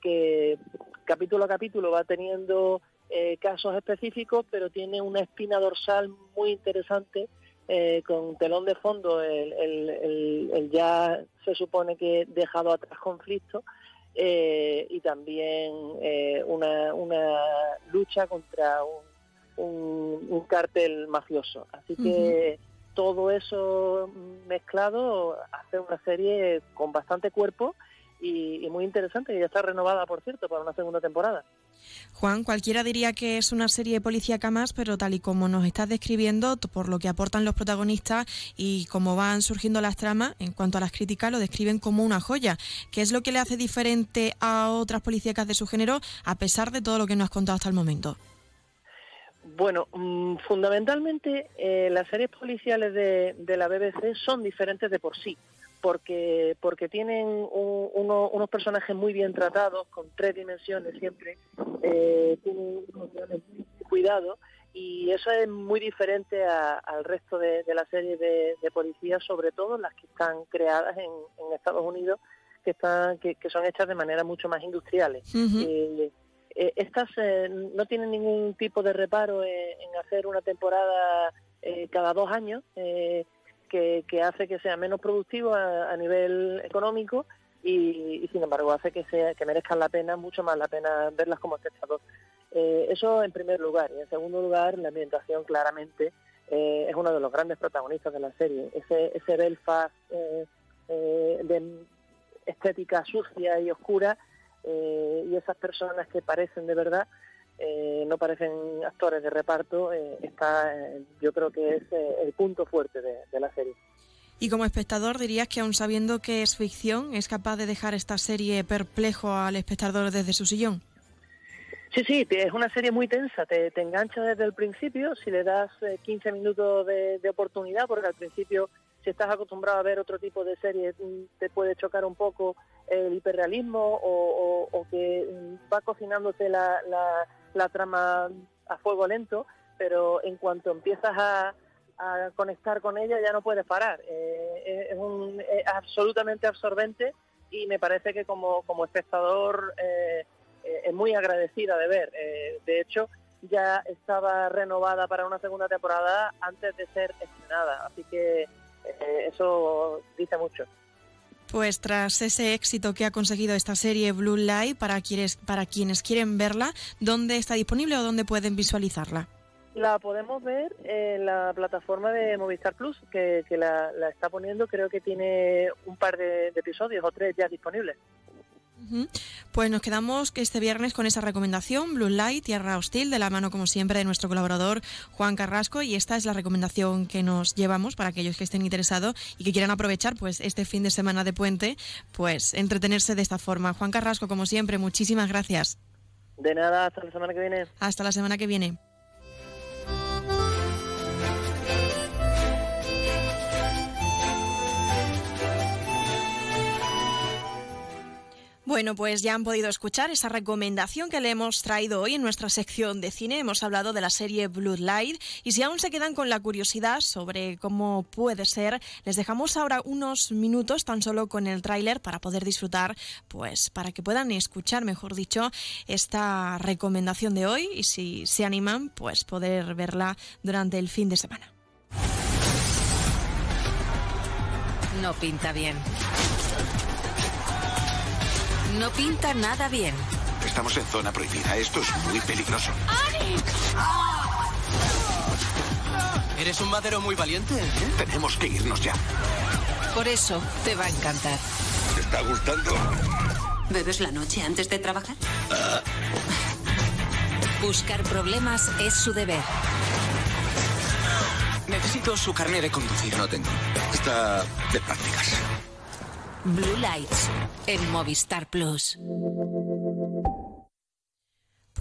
que capítulo a capítulo va teniendo eh, casos específicos, pero tiene una espina dorsal muy interesante eh, con telón de fondo el, el, ya se supone que dejado atrás conflicto y también una, una lucha contra un un, un cártel mafioso. Así que todo eso mezclado hace una serie con bastante cuerpo y, muy interesante, y ya está renovada, por cierto, para una segunda temporada. Juan, cualquiera diría que es una serie policíaca más, pero tal y como nos estás describiendo, por lo que aportan los protagonistas y cómo van surgiendo las tramas, en cuanto a las críticas, lo describen como una joya. ¿Qué es lo que le hace diferente a otras policíacas de su género, a pesar de todo lo que nos has contado hasta el momento? Bueno, mm, fundamentalmente eh, las series policiales de, la BBC son diferentes de por sí, porque porque tienen unos personajes muy bien tratados, con tres dimensiones siempre, eh, tienen unos muy cuidados y eso es muy diferente al resto de, las series de, policía, sobre todo las que están creadas en, Estados Unidos, que están que, son hechas de manera mucho más industriales. Eh, estas eh, no tienen ningún tipo de reparo en hacer una temporada eh, cada dos años, que, hace que sea menos productivo a, nivel económico y, sin embargo hace que, sea, que merezcan la pena, mucho más la pena verlas como espectador. eso en primer lugar. Y en segundo lugar, la ambientación claramente es uno de los grandes protagonistas de la serie. Ese, ese Belfast de estética sucia y oscura eh, y esas personas que parecen de verdad, eh, no parecen actores de reparto, eh, está, yo creo que es el punto fuerte de, la serie. Y como espectador dirías que aun sabiendo que es ficción, es capaz de dejar esta serie perplejo al espectador desde su sillón. Sí, sí, es una serie muy tensa, te, engancha desde el principio, si le das 15 minutos de, de, oportunidad, porque al principio si estás acostumbrado a ver otro tipo de series mm, te puede chocar un poco el hiperrealismo o, que mm, va cocinándose la, la, trama a fuego lento, pero en cuanto empiezas a, conectar con ella ya no puedes parar. Eh, es, un, absolutamente absorbente y me parece que como, como espectador eh, eh, muy agradecida de ver. De hecho, ya estaba renovada para una segunda temporada antes de ser estrenada, así que eso dice mucho. Pues tras ese éxito que ha conseguido esta serie Blue Light, para quienes, para quienes quieren verla, ¿dónde está disponible o dónde pueden visualizarla? La podemos ver en la plataforma de Movistar Plus, que, la, está poniendo, creo que tiene un par de episodios o tres ya disponibles. Pues nos quedamos este viernes con esa recomendación, Blue Light, Tierra Hostil, de la mano como siempre de nuestro colaborador Juan Carrasco y esta es la recomendación que nos llevamos para aquellos que estén interesados y que quieran aprovechar pues este fin de semana de puente, pues entretenerse de esta forma. Juan Carrasco, como siempre, muchísimas gracias. De nada, hasta la semana que viene. Hasta la semana que viene. Bueno, pues ya han podido escuchar esa recomendación que le hemos traído hoy en nuestra sección de cine. Hemos hablado de la serie Bloodlight y si aún se quedan con la curiosidad sobre cómo puede ser, les dejamos ahora unos minutos tan solo con el tráiler para poder disfrutar, pues para que puedan escuchar, mejor dicho, esta recomendación de hoy y si se animan, pues poder verla durante el fin de semana. No pinta bien. No pinta nada bien. Estamos en zona prohibida. Esto es muy peligroso. Eres un madero muy valiente. ¿eh? Tenemos que irnos ya. Por eso te va a encantar. ¿Te está gustando? ¿Bebes la noche antes de trabajar? Buscar problemas es su deber. Necesito su carnet de conducir. No tengo. Está de prácticas. Blue Lights en Movistar Plus.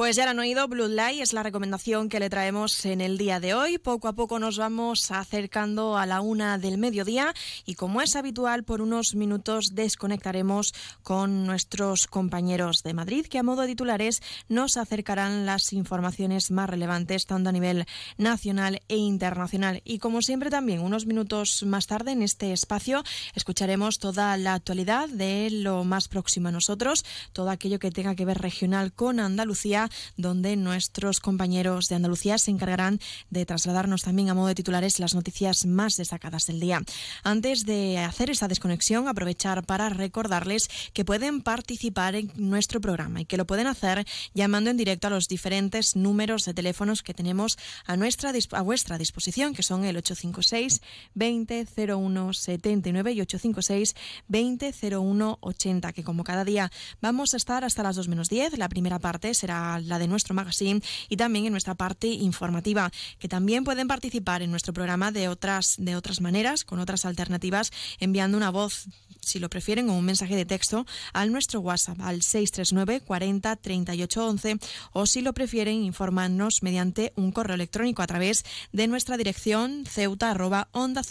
Pues ya lo han oído, Blue Light es la recomendación que le traemos en el día de hoy. Poco a poco nos vamos acercando a la una del mediodía y como es habitual, por unos minutos desconectaremos con nuestros compañeros de Madrid que a modo de titulares nos acercarán las informaciones más relevantes tanto a nivel nacional e internacional. Y como siempre también, unos minutos más tarde en este espacio escucharemos toda la actualidad de lo más próximo a nosotros, todo aquello que tenga que ver regional con Andalucía donde nuestros compañeros de Andalucía se encargarán de trasladarnos también a modo de titulares las noticias más destacadas del día. Antes de hacer esa desconexión, aprovechar para recordarles que pueden participar en nuestro programa y que lo pueden hacer llamando en directo a los diferentes números de teléfonos que tenemos a, nuestra, a vuestra disposición, que son el 856 2001 79 y 856 2001 80, que como cada día vamos a estar hasta las 2 menos 10. La primera parte será la de nuestro magazine y también en nuestra parte informativa, que también pueden participar en nuestro programa de otras, de otras maneras, con otras alternativas, enviando una voz si lo prefieren, o un mensaje de texto al nuestro WhatsApp al 639 40 38 11 o si lo prefieren, informarnos mediante un correo electrónico a través de nuestra dirección ceuta onda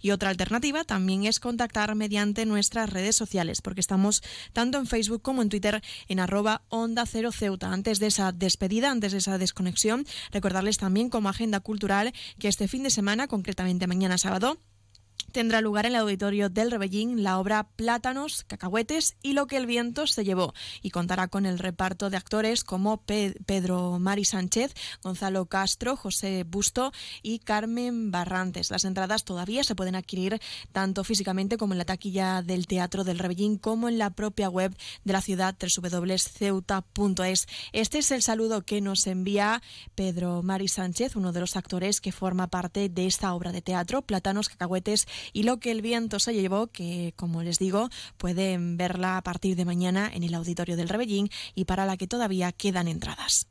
Y otra alternativa también es contactar mediante nuestras redes sociales, porque estamos tanto en Facebook como en Twitter en arroba onda cero ceuta. Antes de esa despedida, antes de esa desconexión, recordarles también como agenda cultural que este fin de semana, concretamente mañana sábado, tendrá lugar en el auditorio del Rebellín la obra Plátanos, Cacahuetes y lo que el viento se llevó y contará con el reparto de actores como Pedro Mari Sánchez, Gonzalo Castro, José Busto y Carmen Barrantes. Las entradas todavía se pueden adquirir tanto físicamente como en la taquilla del Teatro del Rebellín como en la propia web de la ciudad www.ceuta.es. Este es el saludo que nos envía Pedro Mari Sánchez, uno de los actores que forma parte de esta obra de teatro, Plátanos, Cacahuetes y lo que el viento se llevó, que como les digo, pueden verla a partir de mañana en el auditorio del Rebellín y para la que todavía quedan entradas.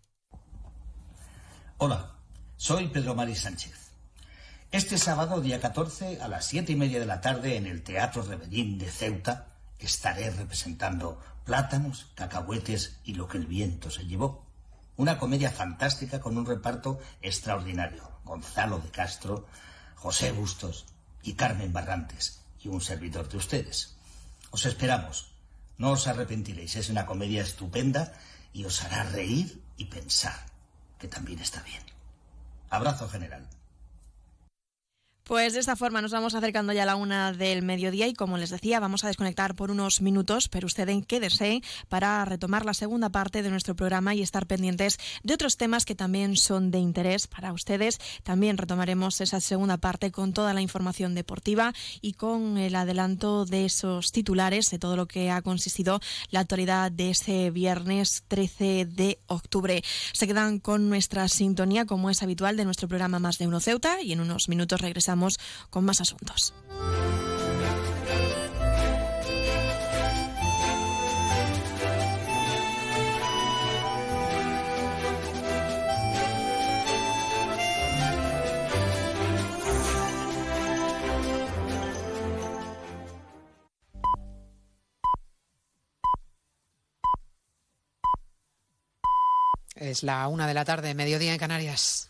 Hola, soy Pedro Mari Sánchez. Este sábado, día 14, a las siete y media de la tarde, en el Teatro Rebellín de Ceuta, estaré representando Plátanos, Cacahuetes y lo que el viento se llevó. Una comedia fantástica con un reparto extraordinario. Gonzalo de Castro, José Bustos, y Carmen Barrantes y un servidor de ustedes. Os esperamos. No os arrepentiréis. Es una comedia estupenda y os hará reír y pensar, que también está bien. Abrazo general. Pues de esta forma nos vamos acercando ya a la una del mediodía y como les decía, vamos a desconectar por unos minutos, pero ustedes quédese para retomar la segunda parte de nuestro programa y estar pendientes de otros temas que también son de interés para ustedes. También retomaremos esa segunda parte con toda la información deportiva y con el adelanto de esos titulares, de todo lo que ha consistido la actualidad de ese viernes 13 de octubre. Se quedan con nuestra sintonía, como es habitual, de nuestro programa Más de Uno Ceuta y en unos minutos regresamos con más asuntos. Es la una de la tarde, mediodía en Canarias.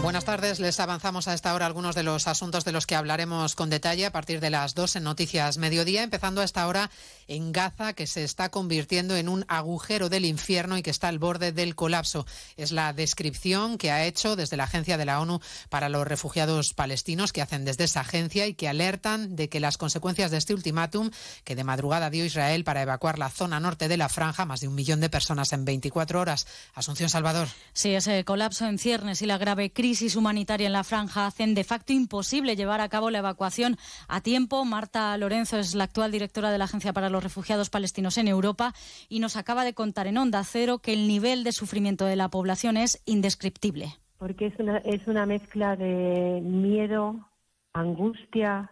Buenas tardes, les avanzamos a esta hora algunos de los asuntos de los que hablaremos con detalle a partir de las dos en Noticias Mediodía, empezando a esta hora en Gaza, que se está convirtiendo en un agujero del infierno y que está al borde del colapso. Es la descripción que ha hecho desde la Agencia de la ONU para los Refugiados Palestinos, que hacen desde esa agencia y que alertan de que las consecuencias de este ultimátum que de madrugada dio Israel para evacuar la zona norte de la franja, más de un millón de personas en 24 horas. Asunción Salvador. Sí, ese colapso en ciernes y la grave crisis crisis humanitaria en la franja hacen de facto imposible llevar a cabo la evacuación a tiempo. Marta Lorenzo es la actual directora de la Agencia para los Refugiados Palestinos en Europa y nos acaba de contar en Onda Cero que el nivel de sufrimiento de la población es indescriptible. Porque es una, es una mezcla de miedo, angustia,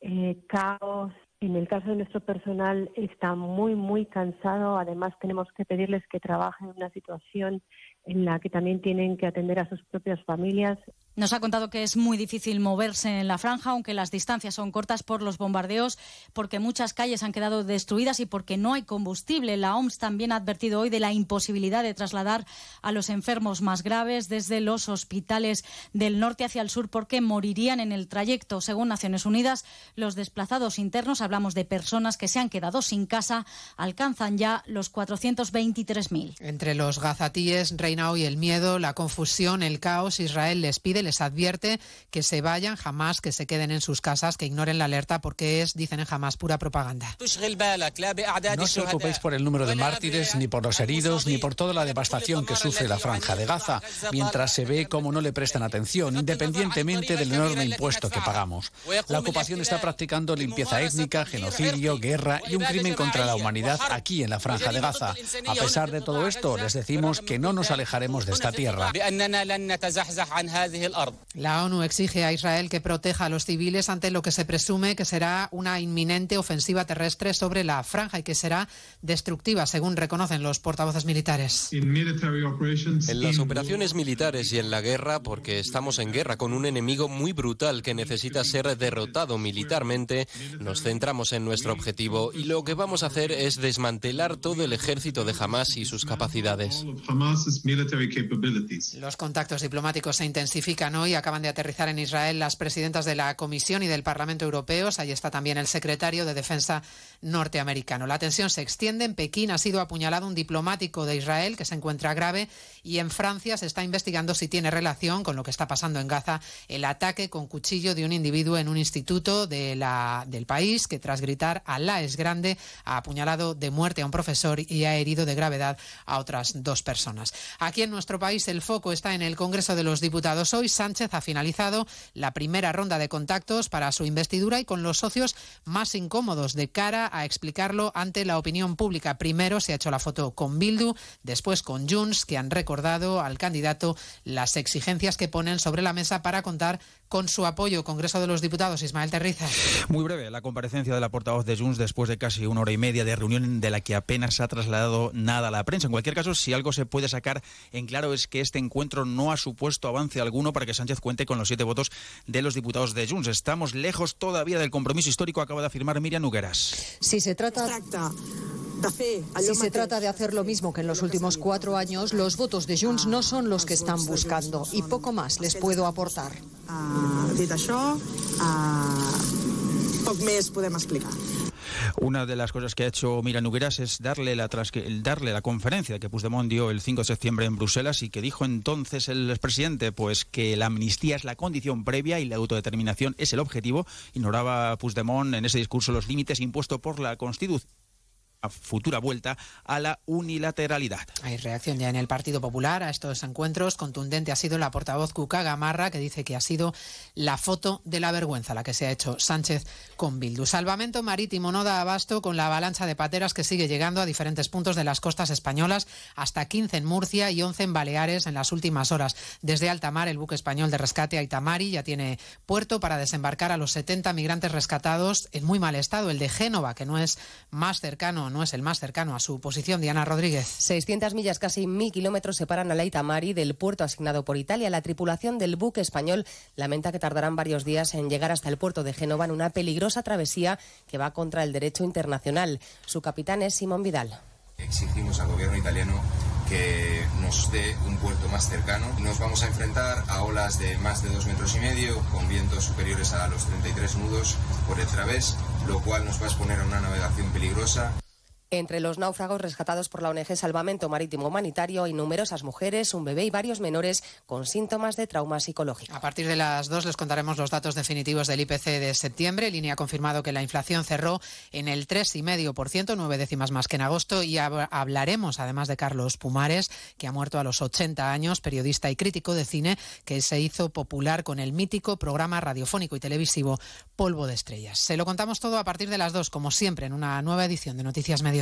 eh, caos, en el caso de nuestro personal está muy, muy cansado. Además, tenemos que pedirles que trabajen en una situación en la que también tienen que atender a sus propias familias. Nos ha contado que es muy difícil moverse en la franja, aunque las distancias son cortas por los bombardeos, porque muchas calles han quedado destruidas y porque no hay combustible. La OMS también ha advertido hoy de la imposibilidad de trasladar a los enfermos más graves desde los hospitales del norte hacia el sur porque morirían en el trayecto. Según Naciones Unidas, los desplazados internos, hablamos de personas que se han quedado sin casa, alcanzan ya los 423.000. Entre los gazatíes reina hoy el miedo, la confusión, el caos. Israel les pide les advierte que se vayan, jamás que se queden en sus casas, que ignoren la alerta porque es, dicen en jamás, pura propaganda. No os preocupéis por el número de mártires, ni por los heridos, ni por toda la devastación que sufre la franja de Gaza, mientras se ve cómo no le prestan atención, independientemente del enorme impuesto que pagamos. La ocupación está practicando limpieza étnica, genocidio, guerra y un crimen contra la humanidad aquí en la franja de Gaza. A pesar de todo esto, les decimos que no nos alejaremos de esta tierra. La ONU exige a Israel que proteja a los civiles ante lo que se presume que será una inminente ofensiva terrestre sobre la franja y que será destructiva, según reconocen los portavoces militares. En las operaciones militares y en la guerra, porque estamos en guerra con un enemigo muy brutal que necesita ser derrotado militarmente, nos centramos en nuestro objetivo y lo que vamos a hacer es desmantelar todo el ejército de Hamas y sus capacidades. Los contactos diplomáticos se intensifican hoy. Acaban de aterrizar en Israel las presidentas de la Comisión y del Parlamento Europeos. Ahí está también el secretario de Defensa norteamericano. La tensión se extiende. En Pekín ha sido apuñalado un diplomático de Israel que se encuentra grave y en Francia se está investigando si tiene relación con lo que está pasando en Gaza el ataque con cuchillo de un individuo en un instituto de del país que tras gritar Alá es grande ha apuñalado de muerte a un profesor y ha herido de gravedad a otras dos personas. Aquí en nuestro país el foco está en el Congreso de los Diputados. Hoy Sánchez ha finalizado la primera ronda de contactos para su investidura y con los socios más incómodos de cara a explicarlo ante la opinión pública. Primero se ha hecho la foto con Bildu, después con Junts, que han recordado al candidato las exigencias que ponen sobre la mesa para contar con su apoyo. Congreso de los Diputados, Ismael Terriza. Muy breve, la comparecencia de la portavoz de Junts después de casi una hora y media de reunión de la que apenas ha trasladado nada a la prensa. En cualquier caso, si algo se puede sacar en claro es que este encuentro no ha supuesto avance alguno para que Sánchez cuente con los siete votos de los diputados de Junts. Estamos lejos todavía del compromiso histórico, acaba de afirmar Miriam Nugueras. Si se trata si se trata de hacer lo mismo que en los últimos cuatro años, los votos de Junts no son los que están buscando y poco más les puedo aportar. dit això, eh, poc més podem explicar. Una de las cosas que ha hecho Mira Nugueras es darle la, darle la conferencia que Puigdemont dio el 5 de septiembre en Bruselas y que dijo entonces el expresidente pues que la amnistía es la condición previa y la autodeterminación es el objetivo. Ignoraba Puigdemont en ese discurso los límites impuestos por la Constitución futura vuelta a la unilateralidad. Hay reacción ya en el Partido Popular a estos encuentros. Contundente ha sido la portavoz Cuca Gamarra, que dice que ha sido la foto de la vergüenza la que se ha hecho Sánchez con Bildu. Salvamento marítimo no da abasto con la avalancha de pateras que sigue llegando a diferentes puntos de las costas españolas, hasta 15 en Murcia y 11 en Baleares en las últimas horas. Desde Altamar, el buque español de rescate Aitamari ya tiene puerto para desembarcar a los 70 migrantes rescatados en muy mal estado. El de Génova, que no es más cercano no es el más cercano a su posición. Diana Rodríguez. 600 millas, casi mil kilómetros separan a Leita Mari del puerto asignado por Italia. La tripulación del buque español lamenta que tardarán varios días en llegar hasta el puerto de Génova en una peligrosa travesía que va contra el derecho internacional. Su capitán es Simón Vidal. Exigimos al gobierno italiano que nos dé un puerto más cercano. Nos vamos a enfrentar a olas de más de dos metros y medio, con vientos superiores a los 33 nudos por el través, lo cual nos va a exponer a una navegación peligrosa. Entre los náufragos rescatados por la ONG Salvamento Marítimo Humanitario hay numerosas mujeres, un bebé y varios menores con síntomas de trauma psicológico. A partir de las dos les contaremos los datos definitivos del IPC de septiembre. Línea ha confirmado que la inflación cerró en el 3,5%, nueve décimas más que en agosto. Y hablaremos además de Carlos Pumares, que ha muerto a los 80 años, periodista y crítico de cine, que se hizo popular con el mítico programa radiofónico y televisivo Polvo de Estrellas. Se lo contamos todo a partir de las dos, como siempre, en una nueva edición de Noticias Medio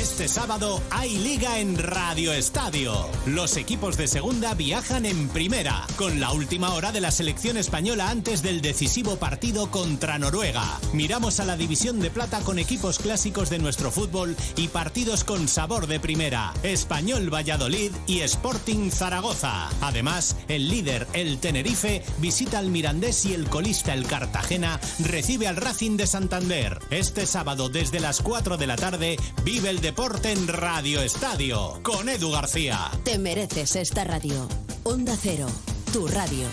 Este sábado hay liga en Radio Estadio. Los equipos de segunda viajan en primera, con la última hora de la selección española antes del decisivo partido contra Noruega. Miramos a la división de plata con equipos clásicos de nuestro fútbol y partidos con sabor de primera. Español Valladolid y Sporting Zaragoza. Además, el líder, el Tenerife, visita al Mirandés y el colista, el Cartagena, recibe al Racing de Santander. Este sábado desde las 4 de la tarde vive el deporte en Radio Estadio con Edu García. Te mereces esta radio. Onda Cero, tu radio.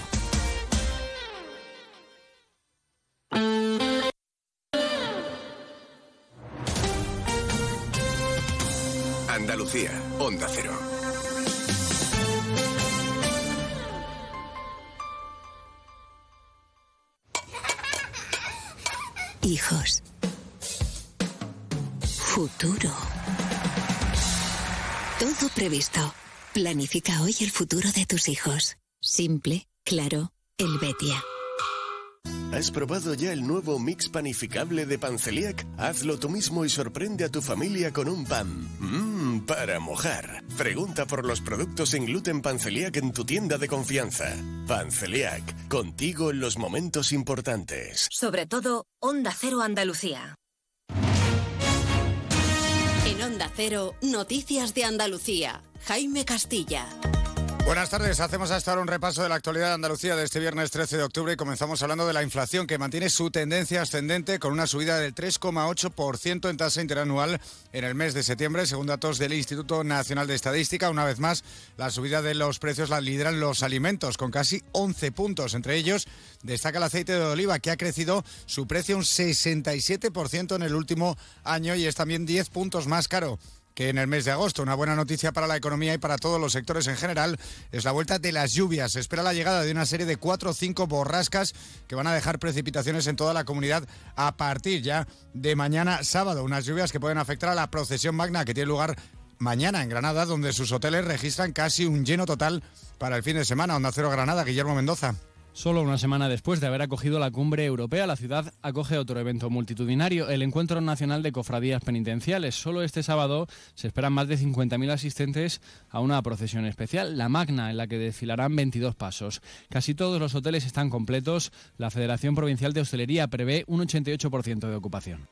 Andalucía, Onda Cero. Hijos. Futuro. Todo previsto. Planifica hoy el futuro de tus hijos. Simple, claro, el Betia. ¿Has probado ya el nuevo mix panificable de Panceliac? Hazlo tú mismo y sorprende a tu familia con un pan. Mmm, para mojar. Pregunta por los productos sin gluten Panceliac en tu tienda de confianza. Panceliac, contigo en los momentos importantes. Sobre todo, Onda Cero Andalucía. Onda Noticias de Andalucía. Jaime Castilla. Buenas tardes, hacemos hasta ahora un repaso de la actualidad de Andalucía de este viernes 13 de octubre y comenzamos hablando de la inflación que mantiene su tendencia ascendente con una subida del 3,8% en tasa interanual en el mes de septiembre, según datos del Instituto Nacional de Estadística. Una vez más, la subida de los precios la lideran los alimentos con casi 11 puntos. Entre ellos destaca el aceite de oliva que ha crecido su precio un 67% en el último año y es también 10 puntos más caro que en el mes de agosto. Una buena noticia para la economía y para todos los sectores en general es la vuelta de las lluvias. Se espera la llegada de una serie de cuatro o cinco borrascas que van a dejar precipitaciones en toda la comunidad a partir ya de mañana sábado. Unas lluvias que pueden afectar a la procesión magna que tiene lugar mañana en Granada, donde sus hoteles registran casi un lleno total para el fin de semana. Onda Cero Granada, Guillermo Mendoza. Solo una semana después de haber acogido la cumbre europea, la ciudad acoge otro evento multitudinario, el Encuentro Nacional de Cofradías Penitenciales. Solo este sábado se esperan más de 50.000 asistentes a una procesión especial, la Magna, en la que desfilarán 22 pasos. Casi todos los hoteles están completos. La Federación Provincial de Hostelería prevé un 88% de ocupación.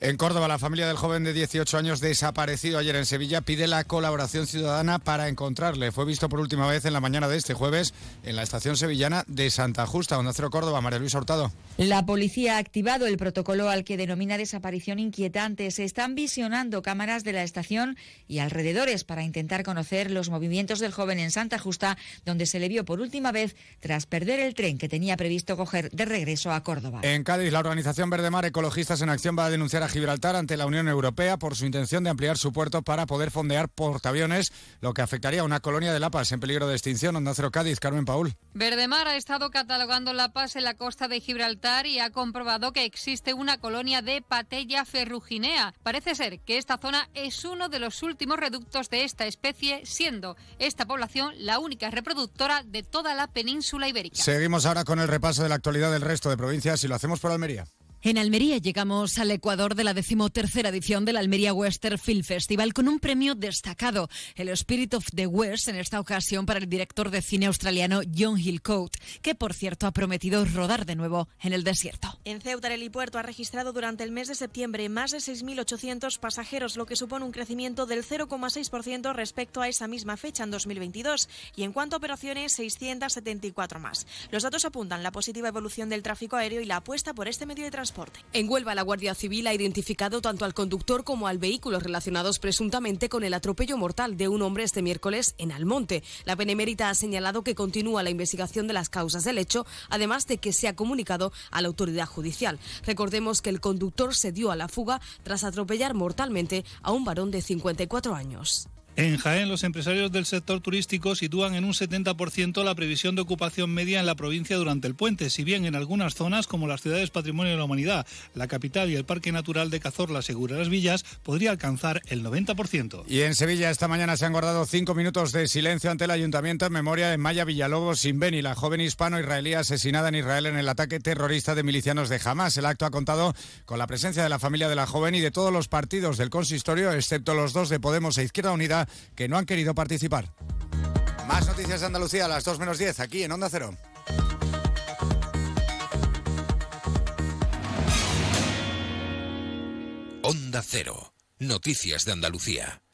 En Córdoba, la familia del joven de 18 años desaparecido ayer en Sevilla pide la colaboración ciudadana para encontrarle. Fue visto por última vez en la mañana de este jueves en la estación sevillana de Santa Justa, donde Cero Córdoba. María Luisa Hurtado. La policía ha activado el protocolo al que denomina desaparición inquietante. Se están visionando cámaras de la estación y alrededores para intentar conocer los movimientos del joven en Santa Justa, donde se le vio por última vez tras perder el tren que tenía previsto coger de regreso a Córdoba. En Cádiz, la organización Verde Mar Ecologistas en Acción va a denunciar a Gibraltar ante la Unión Europea por su intención de ampliar su puerto para poder fondear portaaviones, lo que afectaría a una colonia de lapas en peligro de extinción. Onda Cero Cádiz, Carmen Paul. Verdemar ha estado catalogando lapas en la costa de Gibraltar y ha comprobado que existe una colonia de patella ferruginea. Parece ser que esta zona es uno de los últimos reductos de esta especie, siendo esta población la única reproductora de toda la península ibérica. Seguimos ahora con el repaso de la actualidad del resto de provincias y lo hacemos por Almería. En Almería llegamos al Ecuador de la decimotercera edición del Almería Western Film Festival con un premio destacado, el Spirit of the West, en esta ocasión para el director de cine australiano John Hillcoat, que por cierto ha prometido rodar de nuevo en el desierto. En Ceuta, el helipuerto ha registrado durante el mes de septiembre más de 6.800 pasajeros, lo que supone un crecimiento del 0,6% respecto a esa misma fecha en 2022 y en cuanto a operaciones 674 más. Los datos apuntan la positiva evolución del tráfico aéreo y la apuesta por este medio de transporte en Huelva, la Guardia Civil ha identificado tanto al conductor como al vehículo relacionados presuntamente con el atropello mortal de un hombre este miércoles en Almonte. La Benemérita ha señalado que continúa la investigación de las causas del hecho, además de que se ha comunicado a la autoridad judicial. Recordemos que el conductor se dio a la fuga tras atropellar mortalmente a un varón de 54 años. En Jaén, los empresarios del sector turístico sitúan en un 70% la previsión de ocupación media en la provincia durante el puente, si bien en algunas zonas, como las ciudades Patrimonio de la Humanidad, la capital y el Parque Natural de Cazorla, Segura Las Villas, podría alcanzar el 90%. Y en Sevilla esta mañana se han guardado cinco minutos de silencio ante el ayuntamiento en memoria de Maya Villalobos Sinbeni, la joven hispano-israelí asesinada en Israel en el ataque terrorista de milicianos de Hamas. El acto ha contado con la presencia de la familia de la joven y de todos los partidos del consistorio, excepto los dos de Podemos e Izquierda Unida, que no han querido participar. Más noticias de Andalucía a las 2 menos 10 aquí en Onda Cero. Onda Cero. Noticias de Andalucía.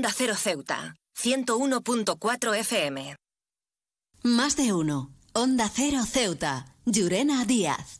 Onda Cero Ceuta, 101.4 FM. Más de uno. Onda Cero Ceuta. Llurena Díaz.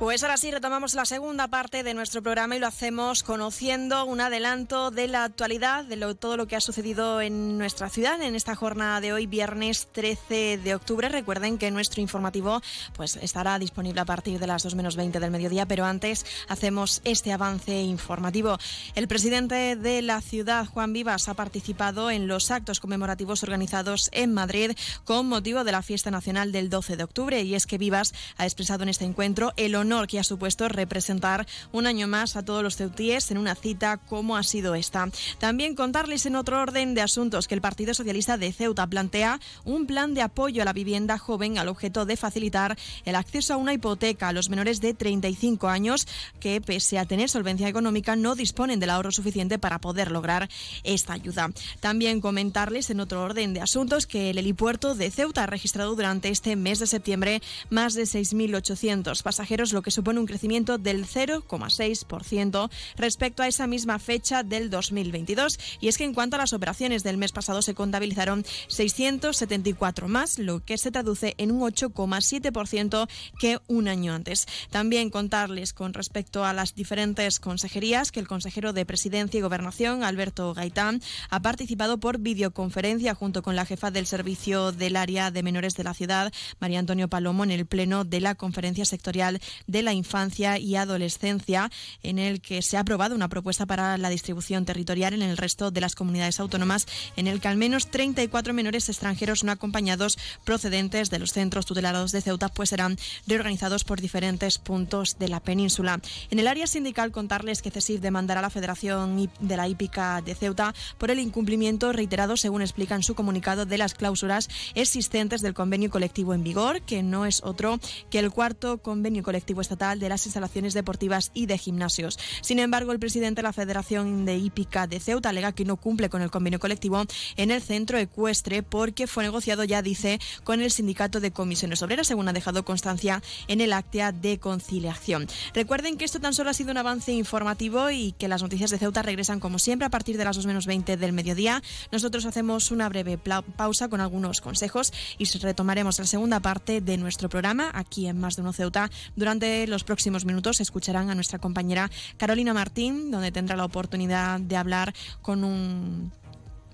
Pues ahora sí, retomamos la segunda parte de nuestro programa y lo hacemos conociendo un adelanto de la actualidad, de todo lo que ha sucedido en nuestra ciudad en esta jornada de hoy, viernes 13 de octubre. Recuerden que nuestro informativo pues, estará disponible a partir de las 2 menos 20 del mediodía, pero antes hacemos este avance informativo. El presidente de la ciudad, Juan Vivas, ha participado en los actos conmemorativos organizados en Madrid con motivo de la fiesta nacional del 12 de octubre y es que Vivas ha expresado en este encuentro el honor que ha supuesto representar un año más a todos los ceutíes en una cita como ha sido esta. También contarles en otro orden de asuntos que el Partido Socialista de Ceuta plantea un plan de apoyo a la vivienda joven al objeto de facilitar el acceso a una hipoteca a los menores de 35 años que, pese a tener solvencia económica, no disponen del ahorro suficiente para poder lograr esta ayuda. También comentarles en otro orden de asuntos que el helipuerto de Ceuta ha registrado durante este mes de septiembre más de 6.800 pasajeros, que supone un crecimiento del 0,6% respecto a esa misma fecha del 2022. Y es que en cuanto a las operaciones del mes pasado se contabilizaron 674 más, lo que se traduce en un 8,7% que un año antes. También contarles con respecto a las diferentes consejerías que el consejero de Presidencia y Gobernación, Alberto Gaitán, ha participado por videoconferencia junto con la jefa del servicio del área de menores de la ciudad, María Antonio Palomo, en el pleno de la conferencia sectorial de la infancia y adolescencia, en el que se ha aprobado una propuesta para la distribución territorial en el resto de las comunidades autónomas, en el que al menos 34 menores extranjeros no acompañados procedentes de los centros tutelados de Ceuta pues serán reorganizados por diferentes puntos de la península. En el área sindical contarles que CESIF demandará a la Federación de la Hípica de Ceuta por el incumplimiento reiterado, según explica en su comunicado, de las cláusulas existentes del convenio colectivo en vigor, que no es otro que el cuarto convenio colectivo estatal de las instalaciones deportivas y de gimnasios. Sin embargo, el presidente de la Federación de Hípica de Ceuta alega que no cumple con el convenio colectivo en el centro ecuestre porque fue negociado ya, dice, con el sindicato de comisiones obreras, según ha dejado constancia en el acta de conciliación. Recuerden que esto tan solo ha sido un avance informativo y que las noticias de Ceuta regresan como siempre a partir de las 2 menos 20 del mediodía. Nosotros hacemos una breve pausa con algunos consejos y retomaremos la segunda parte de nuestro programa aquí en Más de Uno Ceuta durante los próximos minutos escucharán a nuestra compañera Carolina Martín, donde tendrá la oportunidad de hablar con un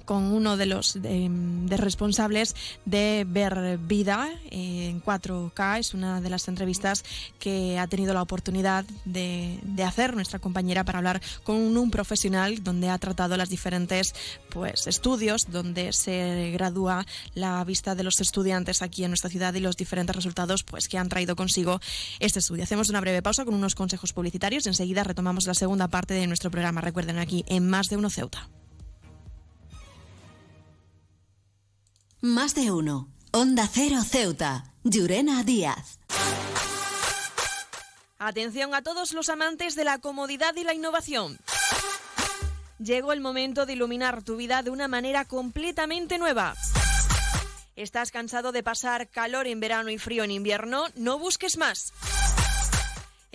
con uno de los responsables de Ver Vida en 4K. Es una de las entrevistas que ha tenido la oportunidad de, hacer nuestra compañera para hablar con un, profesional donde ha tratado las diferentes pues, estudios, donde se gradúa la vista de los estudiantes aquí en nuestra ciudad y los diferentes resultados pues, que han traído consigo este estudio. Hacemos una breve pausa con unos consejos publicitarios. Enseguida retomamos la segunda parte de nuestro programa. Recuerden aquí en Más de Uno Ceuta. Más de uno. Onda Cero Ceuta. Llurena Díaz. Atención a todos los amantes de la comodidad y la innovación. Llegó el momento de iluminar tu vida de una manera completamente nueva. ¿Estás cansado de pasar calor en verano y frío en invierno? No busques más.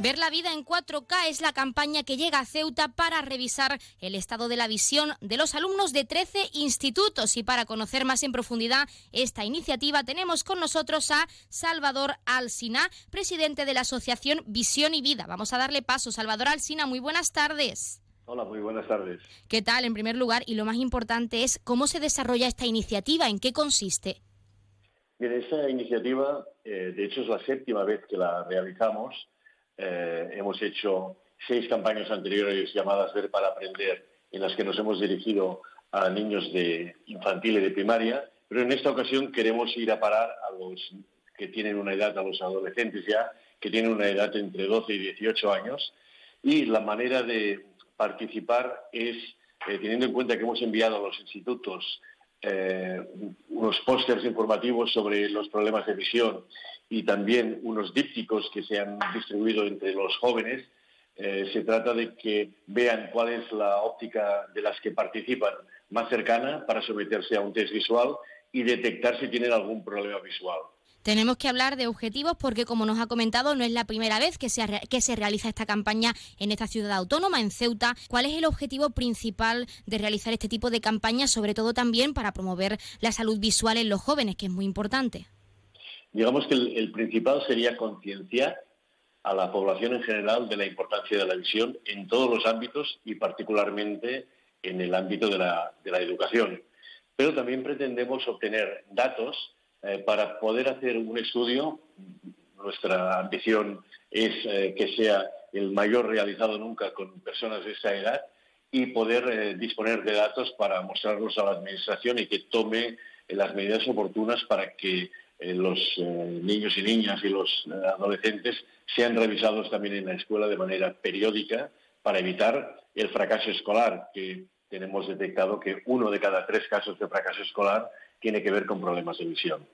Ver la vida en 4K es la campaña que llega a Ceuta para revisar el estado de la visión de los alumnos de 13 institutos. Y para conocer más en profundidad esta iniciativa, tenemos con nosotros a Salvador Alsina, presidente de la Asociación Visión y Vida. Vamos a darle paso. Salvador Alsina, muy buenas tardes. Hola, muy buenas tardes. ¿Qué tal? En primer lugar, y lo más importante es cómo se desarrolla esta iniciativa, en qué consiste. Bien, esta iniciativa, eh, de hecho, es la séptima vez que la realizamos eh, hemos hecho seis campañas anteriores llamadas Ver para Aprender, en las que nos hemos dirigido a niños de infantil y de primaria, pero en esta ocasión queremos ir a parar a los que tienen una edad, a los adolescentes ya, que tienen una edad entre 12 y 18 años, y la manera de participar es, eh, teniendo en cuenta que hemos enviado a los institutos eh, unos pósters informativos sobre los problemas de visión y también unos dípticos que se han distribuido entre los jóvenes. Eh, se trata de que vean cuál es la óptica de las que participan más cercana para someterse a un test visual y detectar si tienen algún problema visual. Tenemos que hablar de objetivos porque, como nos ha comentado, no es la primera vez que se, que se realiza esta campaña en esta ciudad autónoma, en Ceuta. ¿Cuál es el objetivo principal de realizar este tipo de campañas, sobre todo también para promover la salud visual en los jóvenes, que es muy importante? Digamos que el, principal sería concienciar a la población en general de la importancia de la visión en todos los ámbitos y particularmente en el ámbito de la, educación. Pero también pretendemos obtener datos eh, para poder hacer un estudio. Nuestra ambición es eh, que sea el mayor realizado nunca con personas de esa edad y poder eh, disponer de datos para mostrarlos a la Administración y que tome las medidas oportunas para que los niños y niñas y los adolescentes sean revisados también en la escuela de manera periódica para evitar el fracaso escolar, que tenemos detectado que uno de cada tres casos de fracaso escolar tiene que ver con problemas de visión.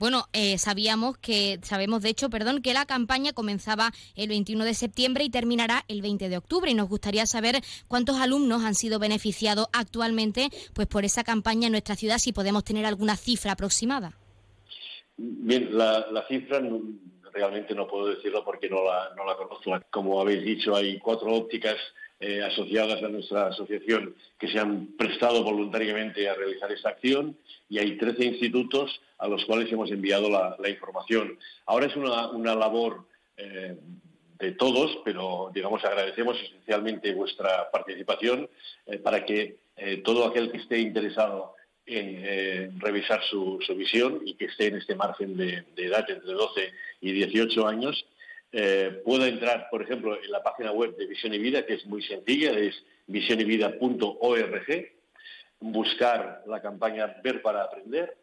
Bueno, sabíamos que, sabemos de hecho, perdón, que la campaña comenzaba el 21 de septiembre y terminará el 20 de octubre. Y nos gustaría saber cuántos alumnos han sido beneficiados actualmente pues, por esa campaña en nuestra ciudad, si podemos tener alguna cifra aproximada. Bien, la, cifra realmente no puedo decirlo porque no la, no la conozco. Como habéis dicho, hay cuatro ópticas eh, asociadas a nuestra asociación que se han prestado voluntariamente a realizar esta acción y hay 13 institutos a los cuales hemos enviado la, información. Ahora es una, labor eh, de todos, pero digamos agradecemos esencialmente vuestra participación eh, para que todo aquel que esté interesado en revisar su, visión y que esté en este margen de, edad entre 12 y 18 años, eh, pueda entrar, por ejemplo, en la página web de Visión y Vida, que es muy sencilla, es visionyvida.org, buscar la campaña Ver para Aprender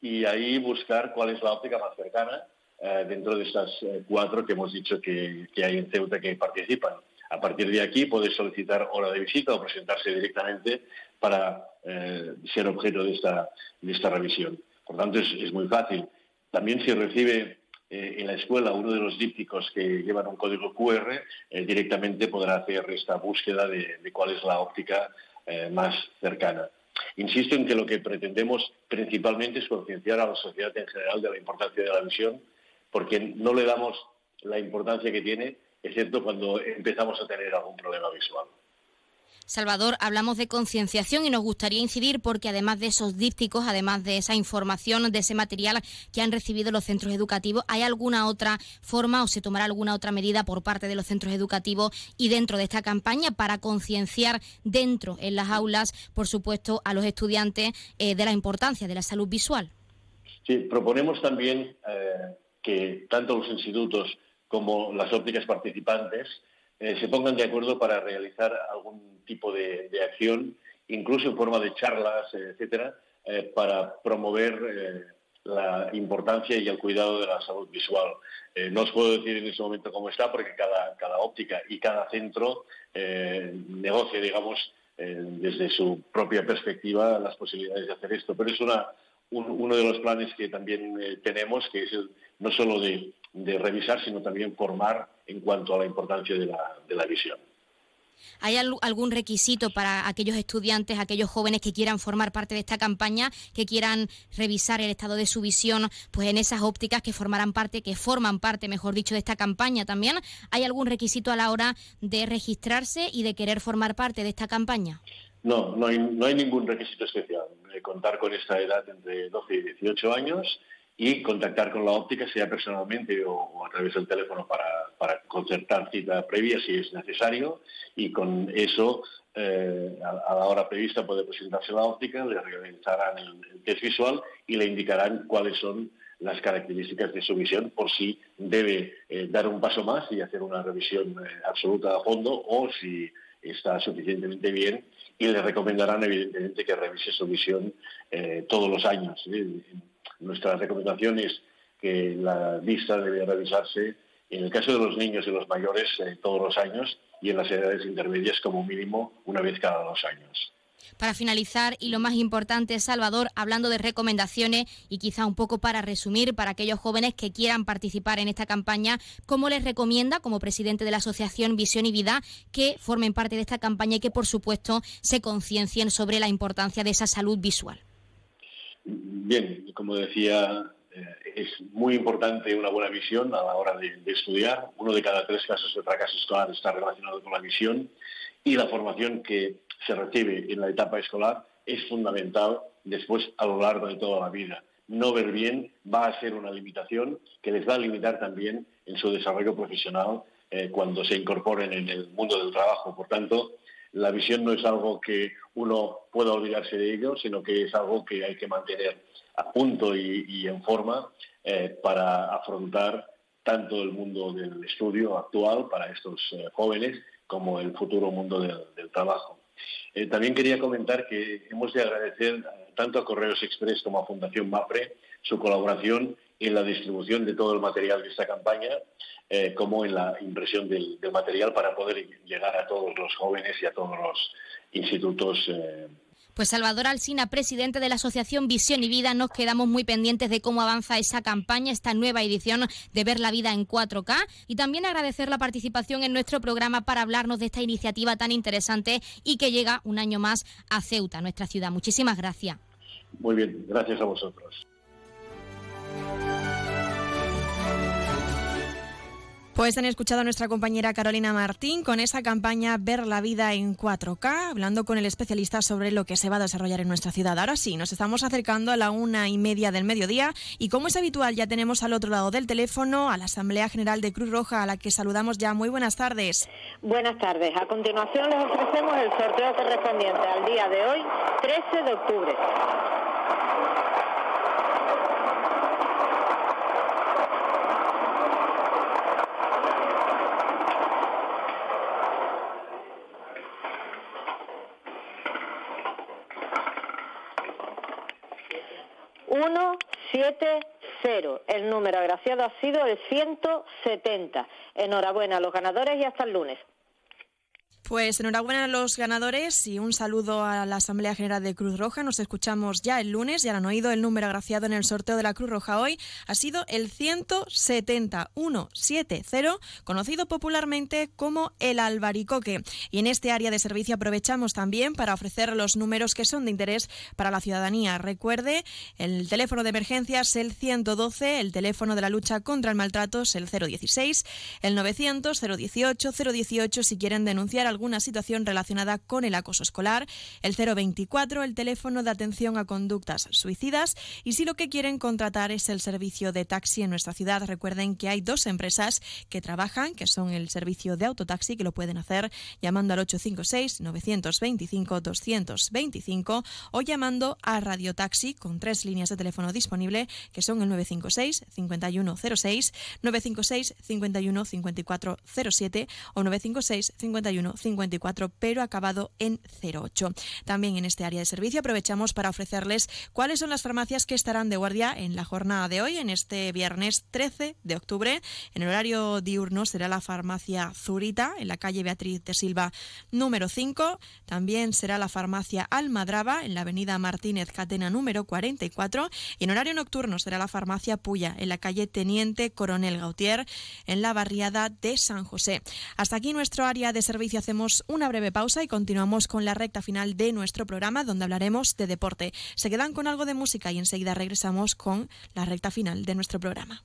y ahí buscar cuál es la óptica más cercana eh, dentro de estas cuatro que hemos dicho que, que hay en Ceuta que participan. A partir de aquí puede solicitar hora de visita o presentarse directamente para eh, ser objeto de esta, de esta revisión. Por tanto, es, muy fácil. También si recibe eh, en la escuela uno de los dípticos que llevan un código QR, eh, directamente podrá hacer esta búsqueda de, cuál es la óptica más cercana. Insisto en que lo que pretendemos principalmente es concienciar a la sociedad en general de la importancia de la visión, porque no le damos la importancia que tiene, excepto cuando empezamos a tener algún problema visual. Salvador, hablamos de concienciación y nos gustaría incidir porque además de esos dípticos, además de esa información, de ese material que han recibido los centros educativos, ¿hay alguna otra forma o se tomará alguna otra medida por parte de los centros educativos y dentro de esta campaña para concienciar dentro en las aulas, por supuesto, a los estudiantes eh, de la importancia de la salud visual? Sí, proponemos también eh, que tanto los institutos como las ópticas participantes eh, se pongan de acuerdo para realizar algún tipo de, acción, incluso en forma de charlas, etcétera, eh, para promover eh, la importancia y el cuidado de la salud visual. Eh, no os puedo decir en este momento cómo está, porque cada, cada óptica y cada centro eh, negocia, digamos, eh, desde su propia perspectiva las posibilidades de hacer esto. Pero es una, uno de los planes que también tenemos, que es no solo de, de, revisar, sino también formar en cuanto a la importancia de la, de la visión. ¿Hay algún requisito para aquellos estudiantes, aquellos jóvenes que quieran formar parte de esta campaña, que quieran revisar el estado de su visión, pues en esas ópticas que formarán parte, que forman parte, mejor dicho, de esta campaña también? ¿Hay algún requisito a la hora de registrarse y de querer formar parte de esta campaña? No, no hay, no hay ningún requisito especial. contar con esta edad entre 12 y 18 años y contactar con la óptica, sea personalmente o, a través del teléfono para, concertar cita previa si es necesario y con eso eh, a, la hora prevista puede presentarse la óptica, le realizarán el, test visual y le indicarán cuáles son las características de su visión por si debe eh, dar un paso más y hacer una revisión eh, absoluta a fondo o si está suficientemente bien y le recomendarán evidentemente que revise su visión todos los años. Nuestra recomendación es que la vista debe revisarse en el caso de los niños y los mayores eh, todos los años y en las edades intermedias como mínimo una vez cada dos años. Para finalizar, y lo más importante, Salvador, hablando de recomendaciones y quizá un poco para resumir, para aquellos jóvenes que quieran participar en esta campaña, ¿cómo les recomienda, como presidente de la Asociación Visión y Vida, que formen parte de esta campaña y que, por supuesto, se conciencien sobre la importancia de esa salud visual? Bien, como decía, eh, es muy importante una buena visión a la hora de, estudiar. Uno de cada tres casos de fracaso escolar está relacionado con la visión y la formación que se recibe en la etapa escolar es fundamental después a lo largo de toda la vida. No ver bien va a ser una limitación que les va a limitar también en su desarrollo profesional eh, cuando se incorporen en el mundo del trabajo. Por tanto, la visión no es algo que uno pueda olvidarse de ello, sino que es algo que hay que mantener a punto y, en forma eh, para afrontar tanto el mundo del estudio actual para estos eh, jóvenes como el futuro mundo del, trabajo. Eh, también quería comentar que hemos de agradecer tanto a Correos Express como a Fundación MAPRE su colaboración en la distribución de todo el material de esta campaña, eh, como en la impresión del, material para poder llegar a todos los jóvenes y a todos los institutos. Eh. Pues Salvador Alsina, presidente de la Asociación Visión y Vida, nos quedamos muy pendientes de cómo avanza esa campaña, esta nueva edición de Ver la Vida en 4K y también agradecer la participación en nuestro programa para hablarnos de esta iniciativa tan interesante y que llega un año más a Ceuta, nuestra ciudad. Muchísimas gracias. Muy bien, gracias a vosotros. Pues han escuchado a nuestra compañera Carolina Martín con esa campaña Ver la vida en 4K, hablando con el especialista sobre lo que se va a desarrollar en nuestra ciudad. Ahora sí, nos estamos acercando a la una y media del mediodía y como es habitual ya tenemos al otro lado del teléfono a la Asamblea General de Cruz Roja a la que saludamos ya. Muy buenas tardes. Buenas tardes. A continuación les ofrecemos el sorteo correspondiente al día de hoy, 13 de octubre. Cero. El número agraciado ha sido el 170. Enhorabuena a los ganadores y hasta el lunes. Pues enhorabuena a los ganadores y un saludo a la Asamblea General de Cruz Roja. Nos escuchamos ya el lunes, ya han oído el número agraciado en el sorteo de la Cruz Roja hoy. Ha sido el 170, conocido popularmente como el albaricoque. Y en este área de servicio aprovechamos también para ofrecer los números que son de interés para la ciudadanía. Recuerde, el teléfono de emergencias el 112, el teléfono de la lucha contra el maltrato es el 016, el 900 018 018 si quieren denunciar al alguna situación relacionada con el acoso escolar, el 024, el teléfono de atención a conductas suicidas y si lo que quieren contratar es el servicio de taxi en nuestra ciudad, recuerden que hay dos empresas que trabajan, que son el servicio de autotaxi, que lo pueden hacer llamando al 856-925-225 o llamando a Radio Taxi con tres líneas de teléfono disponible, que son el 956 5106, 956 51 5407 o 956 51 54, pero acabado en 08. También en este área de servicio aprovechamos para ofrecerles cuáles son las farmacias que estarán de guardia en la jornada de hoy, en este viernes 13 de octubre. En el horario diurno será la farmacia Zurita, en la calle Beatriz de Silva número 5. También será la farmacia Almadraba, en la avenida Martínez Catena número 44. Y en horario nocturno será la farmacia Puya, en la calle Teniente Coronel Gautier, en la barriada de San José. Hasta aquí nuestro área de servicio. Hacemos una breve pausa y continuamos con la recta final de nuestro programa, donde hablaremos de deporte. Se quedan con algo de música y enseguida regresamos con la recta final de nuestro programa.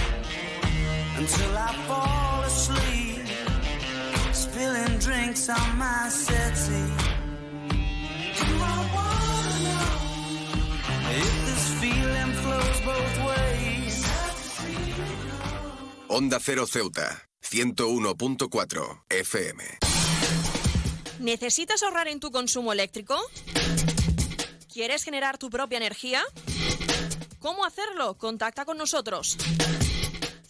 until I fall asleep, spilling drinks on my settee. Do I wanna know if this feeling flows both ways? Onda Cero Ceuta, 101.4 FM. ¿Necesitas ahorrar en tu consumo eléctrico? ¿Quieres generar tu propia energía? ¿Cómo hacerlo? Contacta con nosotros.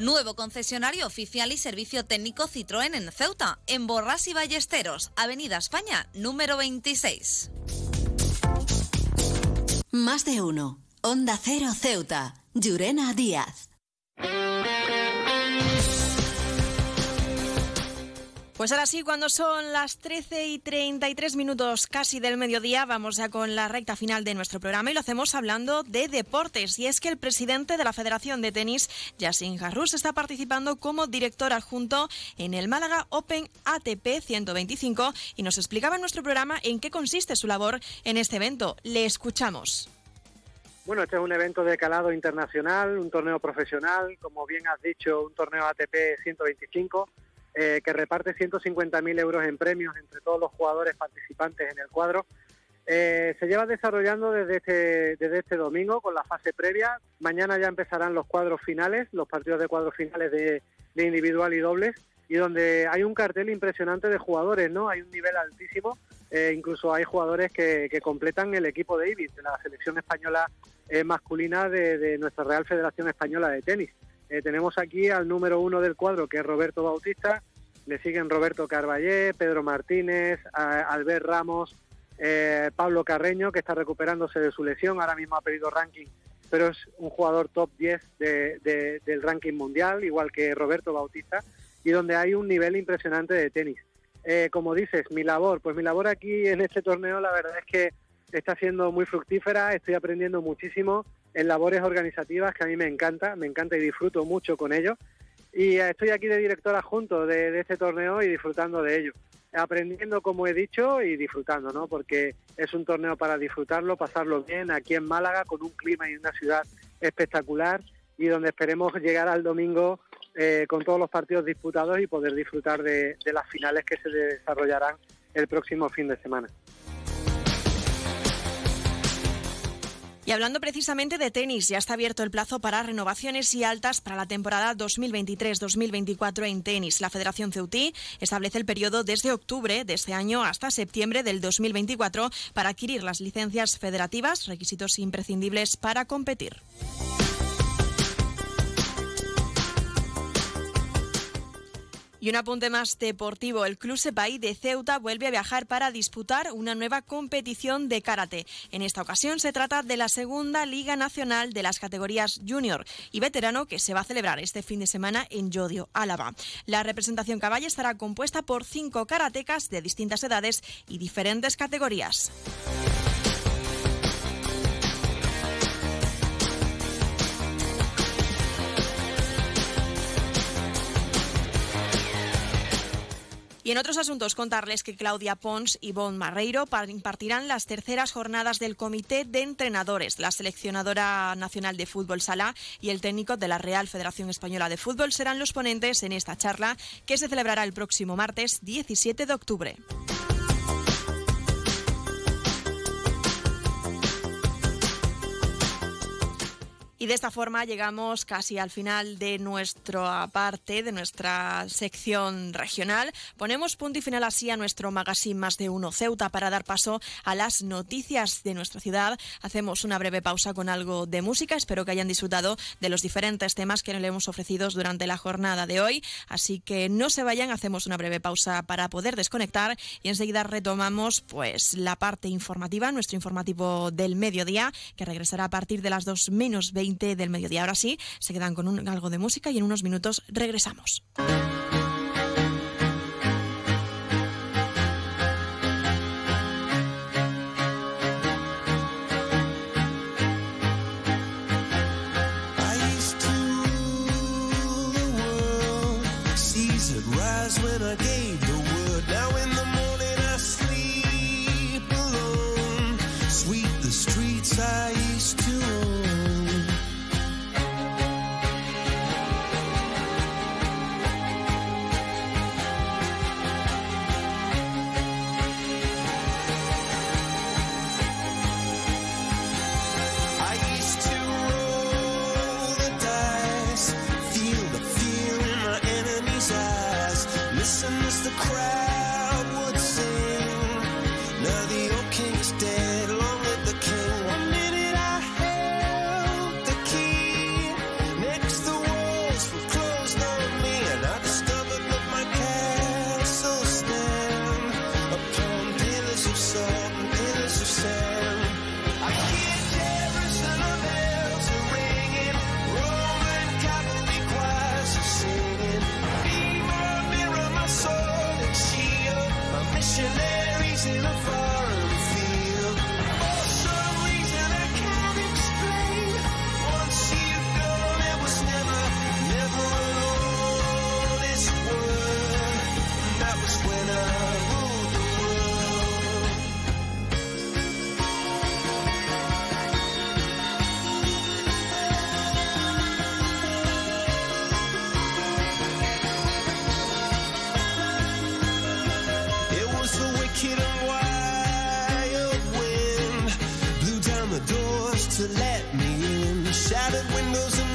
Nuevo concesionario oficial y servicio técnico Citroën en Ceuta, en Borrás y Ballesteros, Avenida España, número 26. Más de uno. Onda Cero Ceuta. Llurena Díaz. Pues ahora sí, cuando son las 13 y 33 minutos casi del mediodía, vamos ya con la recta final de nuestro programa y lo hacemos hablando de deportes. Y es que el presidente de la Federación de Tenis, Yassin Harrus, está participando como director adjunto en el Málaga Open ATP 125 y nos explicaba en nuestro programa en qué consiste su labor en este evento. Le escuchamos. Bueno, este es un evento de calado internacional, un torneo profesional, como bien has dicho, un torneo ATP 125 eh, que reparte 150.000 euros en premios entre todos los jugadores participantes en el cuadro. Eh, se lleva desarrollando desde este, desde este domingo con la fase previa. Mañana ya empezarán los cuadros finales, los partidos de cuadros finales de, individual y dobles, y donde hay un cartel impresionante de jugadores, ¿no? Hay un nivel altísimo, eh, incluso hay jugadores que, completan el equipo de Ibis, de la selección española masculina de, de nuestra Real Federación Española de Tenis. Eh, tenemos aquí al número uno del cuadro, que es Roberto Bautista, le siguen Roberto Carballé, Pedro Martínez, Albert Ramos, eh, Pablo Carreño, que está recuperándose de su lesión, ahora mismo ha pedido ranking, pero es un jugador top 10 del ranking mundial, igual que Roberto Bautista, y donde hay un nivel impresionante de tenis. Eh, como dices, mi labor, pues mi labor aquí en este torneo la verdad es que está siendo muy fructífera, estoy aprendiendo muchísimo en labores organizativas que a mí me encanta, me encanta y disfruto mucho con ello. Y estoy aquí de directora junto de, este torneo y disfrutando de ello. Aprendiendo, como he dicho, y disfrutando, ¿no? Porque es un torneo para disfrutarlo, pasarlo bien aquí en Málaga, con un clima y una ciudad espectacular y donde esperemos llegar al domingo eh, con todos los partidos disputados y poder disfrutar de las finales que se desarrollarán el próximo fin de semana. Y hablando precisamente de tenis, ya está abierto el plazo para renovaciones y altas para la temporada 2023-2024 en tenis. La Federación Ceutí establece el periodo desde octubre de este año hasta septiembre del 2024 para adquirir las licencias federativas, requisitos imprescindibles para competir. Y un apunte más deportivo. El Club Sepay de Ceuta vuelve a viajar para disputar una nueva competición de karate. En esta ocasión se trata de la segunda Liga Nacional de las categorías junior y veterano que se va a celebrar este fin de semana en Yodio, Álava. La representación caballa estará compuesta por cinco karatecas de distintas edades y diferentes categorías. Y en otros asuntos, contarles que Claudia Pons y Bon Marreiro impartirán las terceras jornadas del Comité de Entrenadores. La seleccionadora nacional de fútbol Sala y el técnico de la Real Federación Española de Fútbol serán los ponentes en esta charla que se celebrará el próximo martes 17 de octubre. De esta forma llegamos casi al final de nuestra parte, de nuestra sección regional. Ponemos punto y final así a nuestro magazine Más de Uno Ceuta para dar paso a las noticias de nuestra ciudad. Hacemos una breve pausa con algo de música. Espero que hayan disfrutado de los diferentes temas que le hemos ofrecido durante la jornada de hoy. Así que no se vayan, hacemos una breve pausa para poder desconectar y enseguida retomamos pues la parte informativa, nuestro informativo del mediodía, que regresará a partir de las 2 menos 20 del mediodía. Ahora sí, se quedan con algo de música y en unos minutos regresamos.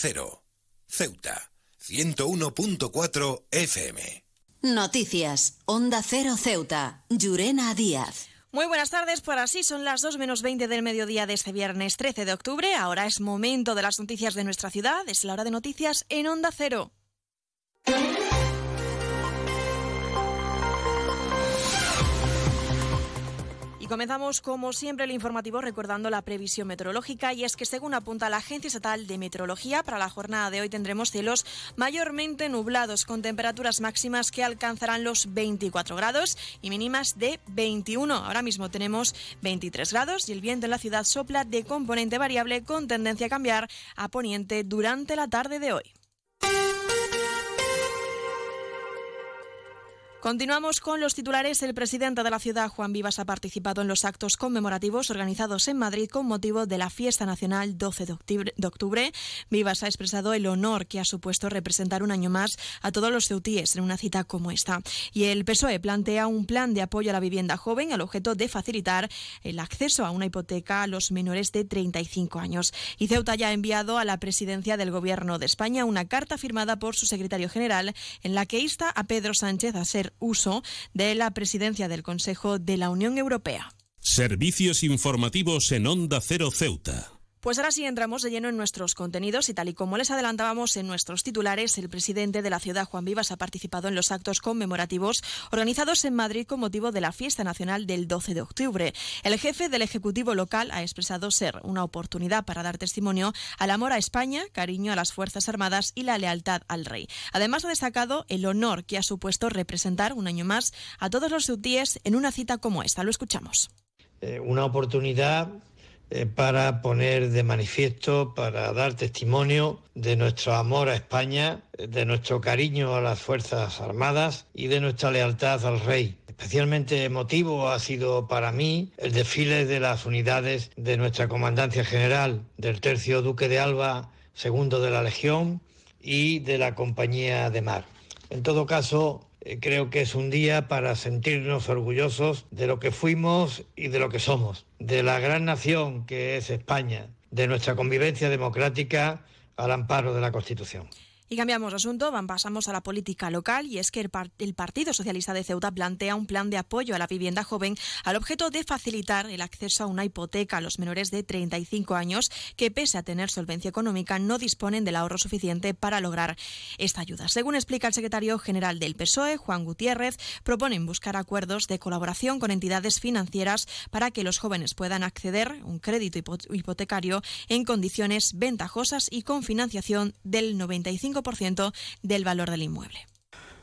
Cero, Ceuta, 101.4 FM. Noticias. Onda Cero Ceuta. Llurena Díaz. Muy buenas tardes, por así son las 2 menos 20 del mediodía de este viernes 13 de octubre. Ahora es momento de las noticias de nuestra ciudad. Es la hora de noticias en Onda Cero. Comenzamos, como siempre, el informativo recordando la previsión meteorológica. Y es que, según apunta la Agencia Estatal de Meteorología, para la jornada de hoy tendremos cielos mayormente nublados, con temperaturas máximas que alcanzarán los 24 grados y mínimas de 21. Ahora mismo tenemos 23 grados y el viento en la ciudad sopla de componente variable con tendencia a cambiar a poniente durante la tarde de hoy. Continuamos con los titulares. El presidente de la ciudad, Juan Vivas, ha participado en los actos conmemorativos organizados en Madrid con motivo de la fiesta nacional 12 de octubre. Vivas ha expresado el honor que ha supuesto representar un año más a todos los ceutíes en una cita como esta. Y el PSOE plantea un plan de apoyo a la vivienda joven al objeto de facilitar el acceso a una hipoteca a los menores de 35 años. Y Ceuta ya ha enviado a la presidencia del Gobierno de España una carta firmada por su secretario general en la que insta a Pedro Sánchez a ser uso de la presidencia del Consejo de la Unión Europea. Servicios informativos en Onda Cero Ceuta. Pues ahora sí entramos de lleno en nuestros contenidos y tal y como les adelantábamos en nuestros titulares, el presidente de la ciudad, Juan Vivas, ha participado en los actos conmemorativos organizados en Madrid con motivo de la fiesta nacional del 12 de octubre. El jefe del Ejecutivo local ha expresado ser una oportunidad para dar testimonio al amor a España, cariño a las Fuerzas Armadas y la lealtad al rey. Además ha destacado el honor que ha supuesto representar un año más a todos los ceutíes en una cita como esta. Lo escuchamos. Eh, una oportunidad eh, para poner de manifiesto, para dar testimonio de nuestro amor a España, de nuestro cariño a las Fuerzas Armadas y de nuestra lealtad al Rey. Especialmente emotivo ha sido para mí el desfile de las unidades de nuestra Comandancia General, del Tercio Duque de Alba, segundo de la Legión y de la Compañía de Mar. En todo caso, creo que es un día para sentirnos orgullosos de lo que fuimos y de lo que somos, de la gran nación que es España, de nuestra convivencia democrática al amparo de la Constitución. Y cambiamos de asunto, pasamos a la política local y es que el, Partido Socialista de Ceuta plantea un plan de apoyo a la vivienda joven al objeto de facilitar el acceso a una hipoteca a los menores de 35 años que pese a tener solvencia económica no disponen del ahorro suficiente para lograr esta ayuda. Según explica el secretario general del PSOE, Juan Gutiérrez, proponen buscar acuerdos de colaboración con entidades financieras para que los jóvenes puedan acceder a un crédito hipotecario en condiciones ventajosas y con financiación del 95 del valor del inmueble.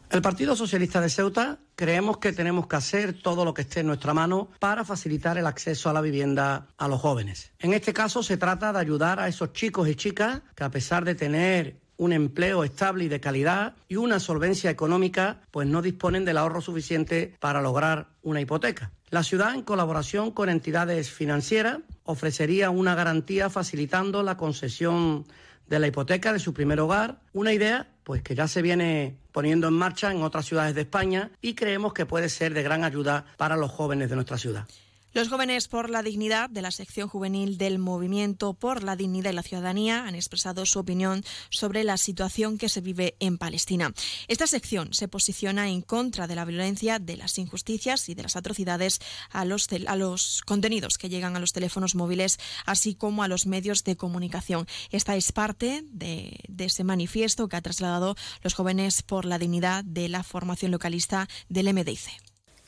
El Partido Socialista de Ceuta creemos que tenemos que hacer todo lo que esté en nuestra mano para facilitar el acceso a la vivienda a los jóvenes. En este caso se trata de ayudar a esos chicos y chicas que a pesar de tener un empleo estable y de calidad y una solvencia económica, pues no disponen del ahorro suficiente para lograr una hipoteca. La ciudad, en colaboración con entidades financieras, ofrecería una garantía facilitando la concesión de la hipoteca de su primer hogar, una idea pues que ya se viene poniendo en marcha en otras ciudades de España y creemos que puede ser de gran ayuda para los jóvenes de nuestra ciudad. Los jóvenes por la dignidad de la sección juvenil del Movimiento por la Dignidad y la Ciudadanía han expresado su opinión sobre la situación que se vive en Palestina. Esta sección se posiciona en contra de la violencia, de las injusticias y de las atrocidades a los, a los contenidos que llegan a los teléfonos móviles, así como a los medios de comunicación. Esta es parte de, de ese manifiesto que ha trasladado los jóvenes por la dignidad de la formación localista del MDIC.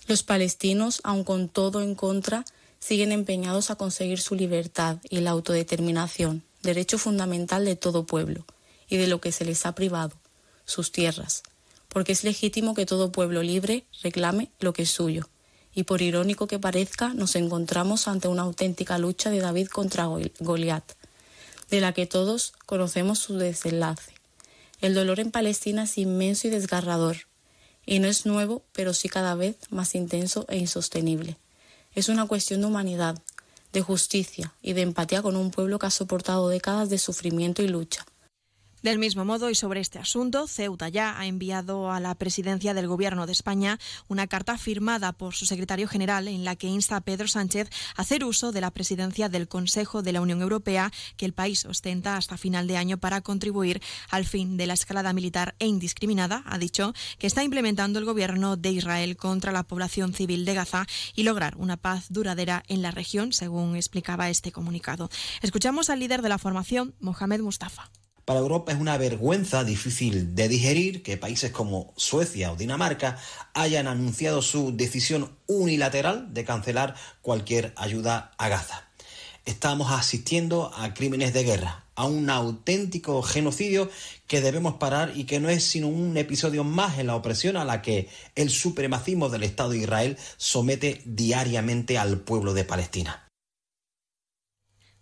Los palestinos, aun con todo en contra, siguen empeñados a conseguir su libertad y la autodeterminación, derecho fundamental de todo pueblo, y de lo que se les ha privado, sus tierras, porque es legítimo que todo pueblo libre reclame lo que es suyo. Y por irónico que parezca, nos encontramos ante una auténtica lucha de David contra Goliat, de la que todos conocemos su desenlace. El dolor en Palestina es inmenso y desgarrador, y no es nuevo, pero sí cada vez más intenso e insostenible. Es una cuestión de humanidad, de justicia y de empatía con un pueblo que ha soportado décadas de sufrimiento y lucha. Del mismo modo, y sobre este asunto, Ceuta ya ha enviado a la presidencia del Gobierno de España una carta firmada por su secretario general en la que insta a Pedro Sánchez a hacer uso de la presidencia del Consejo de la Unión Europea que el país ostenta hasta final de año para contribuir al fin de la escalada militar e indiscriminada, ha dicho, que está implementando el Gobierno de Israel contra la población civil de Gaza y lograr una paz duradera en la región, según explicaba este comunicado. Escuchamos al líder de la formación, Mohamed Mustafa. Para Europa es una vergüenza difícil de digerir que países como Suecia o Dinamarca hayan anunciado su decisión unilateral de cancelar cualquier ayuda a Gaza. Estamos asistiendo a crímenes de guerra, a un auténtico genocidio que debemos parar y que no es sino un episodio más en la opresión a la que el supremacismo del Estado de Israel somete diariamente al pueblo de Palestina.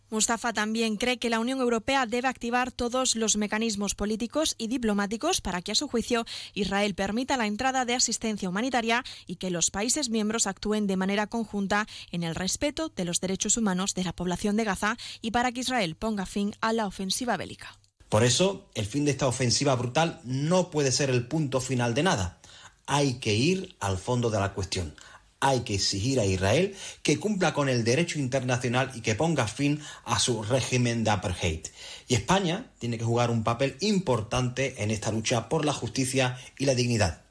Mustafa también cree que la Unión Europea debe activar todos los mecanismos políticos y diplomáticos para que, a su juicio, Israel permita la entrada de asistencia humanitaria y que los países miembros actúen de manera conjunta en el respeto de los derechos humanos de la población de Gaza y para que Israel ponga fin a la ofensiva bélica. Por eso, el fin de esta ofensiva brutal no puede ser el punto final de nada. Hay que ir al fondo de la cuestión hay que exigir a Israel que cumpla con el derecho internacional y que ponga fin a su régimen de apartheid. Y España tiene que jugar un papel importante en esta lucha por la justicia y la dignidad.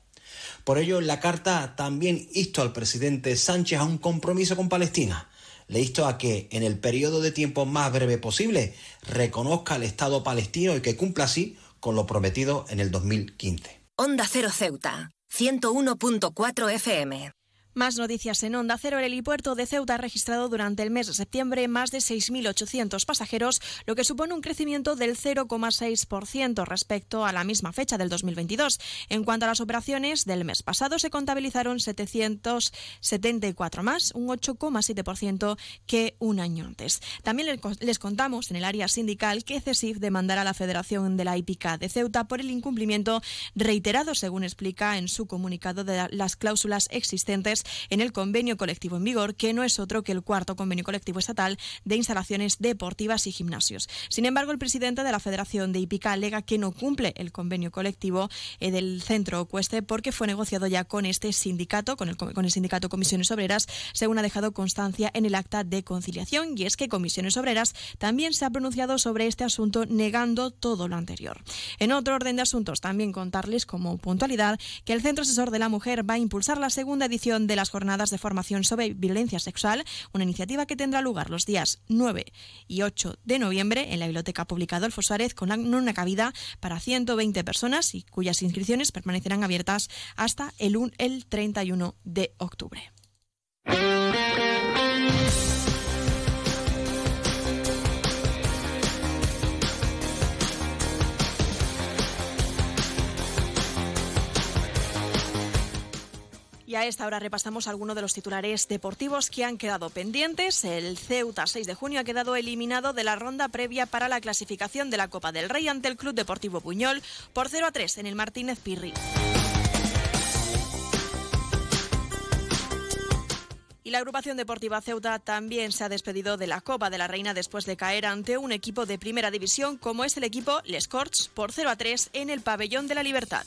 Por ello, la carta también insto al presidente Sánchez a un compromiso con Palestina. Le insto a que, en el periodo de tiempo más breve posible, reconozca el Estado palestino y que cumpla así con lo prometido en el 2015. Onda Ceuta, 101.4 FM. Más noticias en Onda Cero. El helipuerto de Ceuta ha registrado durante el mes de septiembre más de 6.800 pasajeros, lo que supone un crecimiento del 0,6% respecto a la misma fecha del 2022. En cuanto a las operaciones, del mes pasado se contabilizaron 774 más, un 8,7% que un año antes. También les contamos en el área sindical que CESIF demandará a la Federación de la Hípica de Ceuta por el incumplimiento reiterado, según explica en su comunicado, de las cláusulas existentes en el convenio colectivo en vigor, que no es otro que el cuarto convenio colectivo estatal de instalaciones deportivas y gimnasios. Sin embargo, el presidente de la Federación de Hípica alega que no cumple el convenio colectivo eh, del centro Cueste porque fue negociado ya con este sindicato, con el, con el sindicato Comisiones Obreras, según ha dejado constancia en el acta de conciliación. Y es que Comisiones Obreras también se ha pronunciado sobre este asunto negando todo lo anterior. En otro orden de asuntos, también contarles como puntualidad que el Centro Asesor de la Mujer va a impulsar la segunda edición de las jornadas de formación sobre violencia sexual, una iniciativa que tendrá lugar los días 9 y 8 de noviembre en la Biblioteca Pública Adolfo Suárez con una cabida para 120 personas y cuyas inscripciones permanecerán abiertas hasta el, el 31 de octubre. Y a esta hora repasamos algunos de los titulares deportivos que han quedado pendientes. El Ceuta 6 de junio ha quedado eliminado de la ronda previa para la clasificación de la Copa del Rey ante el Club Deportivo Puñol por 0 a 3 en el Martínez Pirri. Y la agrupación deportiva Ceuta también se ha despedido de la Copa de la Reina después de caer ante un equipo de primera división como es el equipo Les Corts por 0 a 3 en el Pabellón de la Libertad.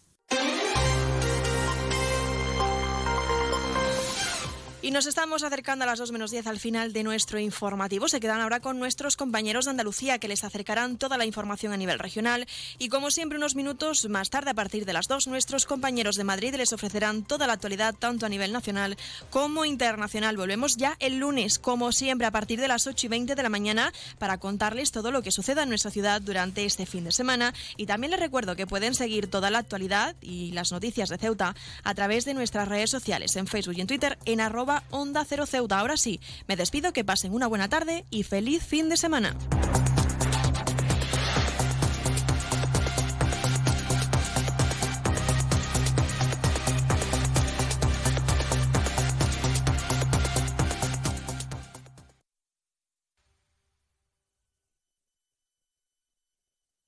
Y nos estamos acercando a las 2 menos 10 al final de nuestro informativo. Se quedan ahora con nuestros compañeros de Andalucía que les acercarán toda la información a nivel regional. Y como siempre, unos minutos más tarde, a partir de las 2, nuestros compañeros de Madrid les ofrecerán toda la actualidad, tanto a nivel nacional como internacional. Volvemos ya el lunes, como siempre, a partir de las 8 y 20 de la mañana, para contarles todo lo que suceda en nuestra ciudad durante este fin de semana. Y también les recuerdo que pueden seguir toda la actualidad y las noticias de Ceuta a través de nuestras redes sociales, en Facebook y en Twitter, en arroba Onda Cero Ceuta. Ahora sí, me despido, que pasen una buena tarde y feliz fin de semana.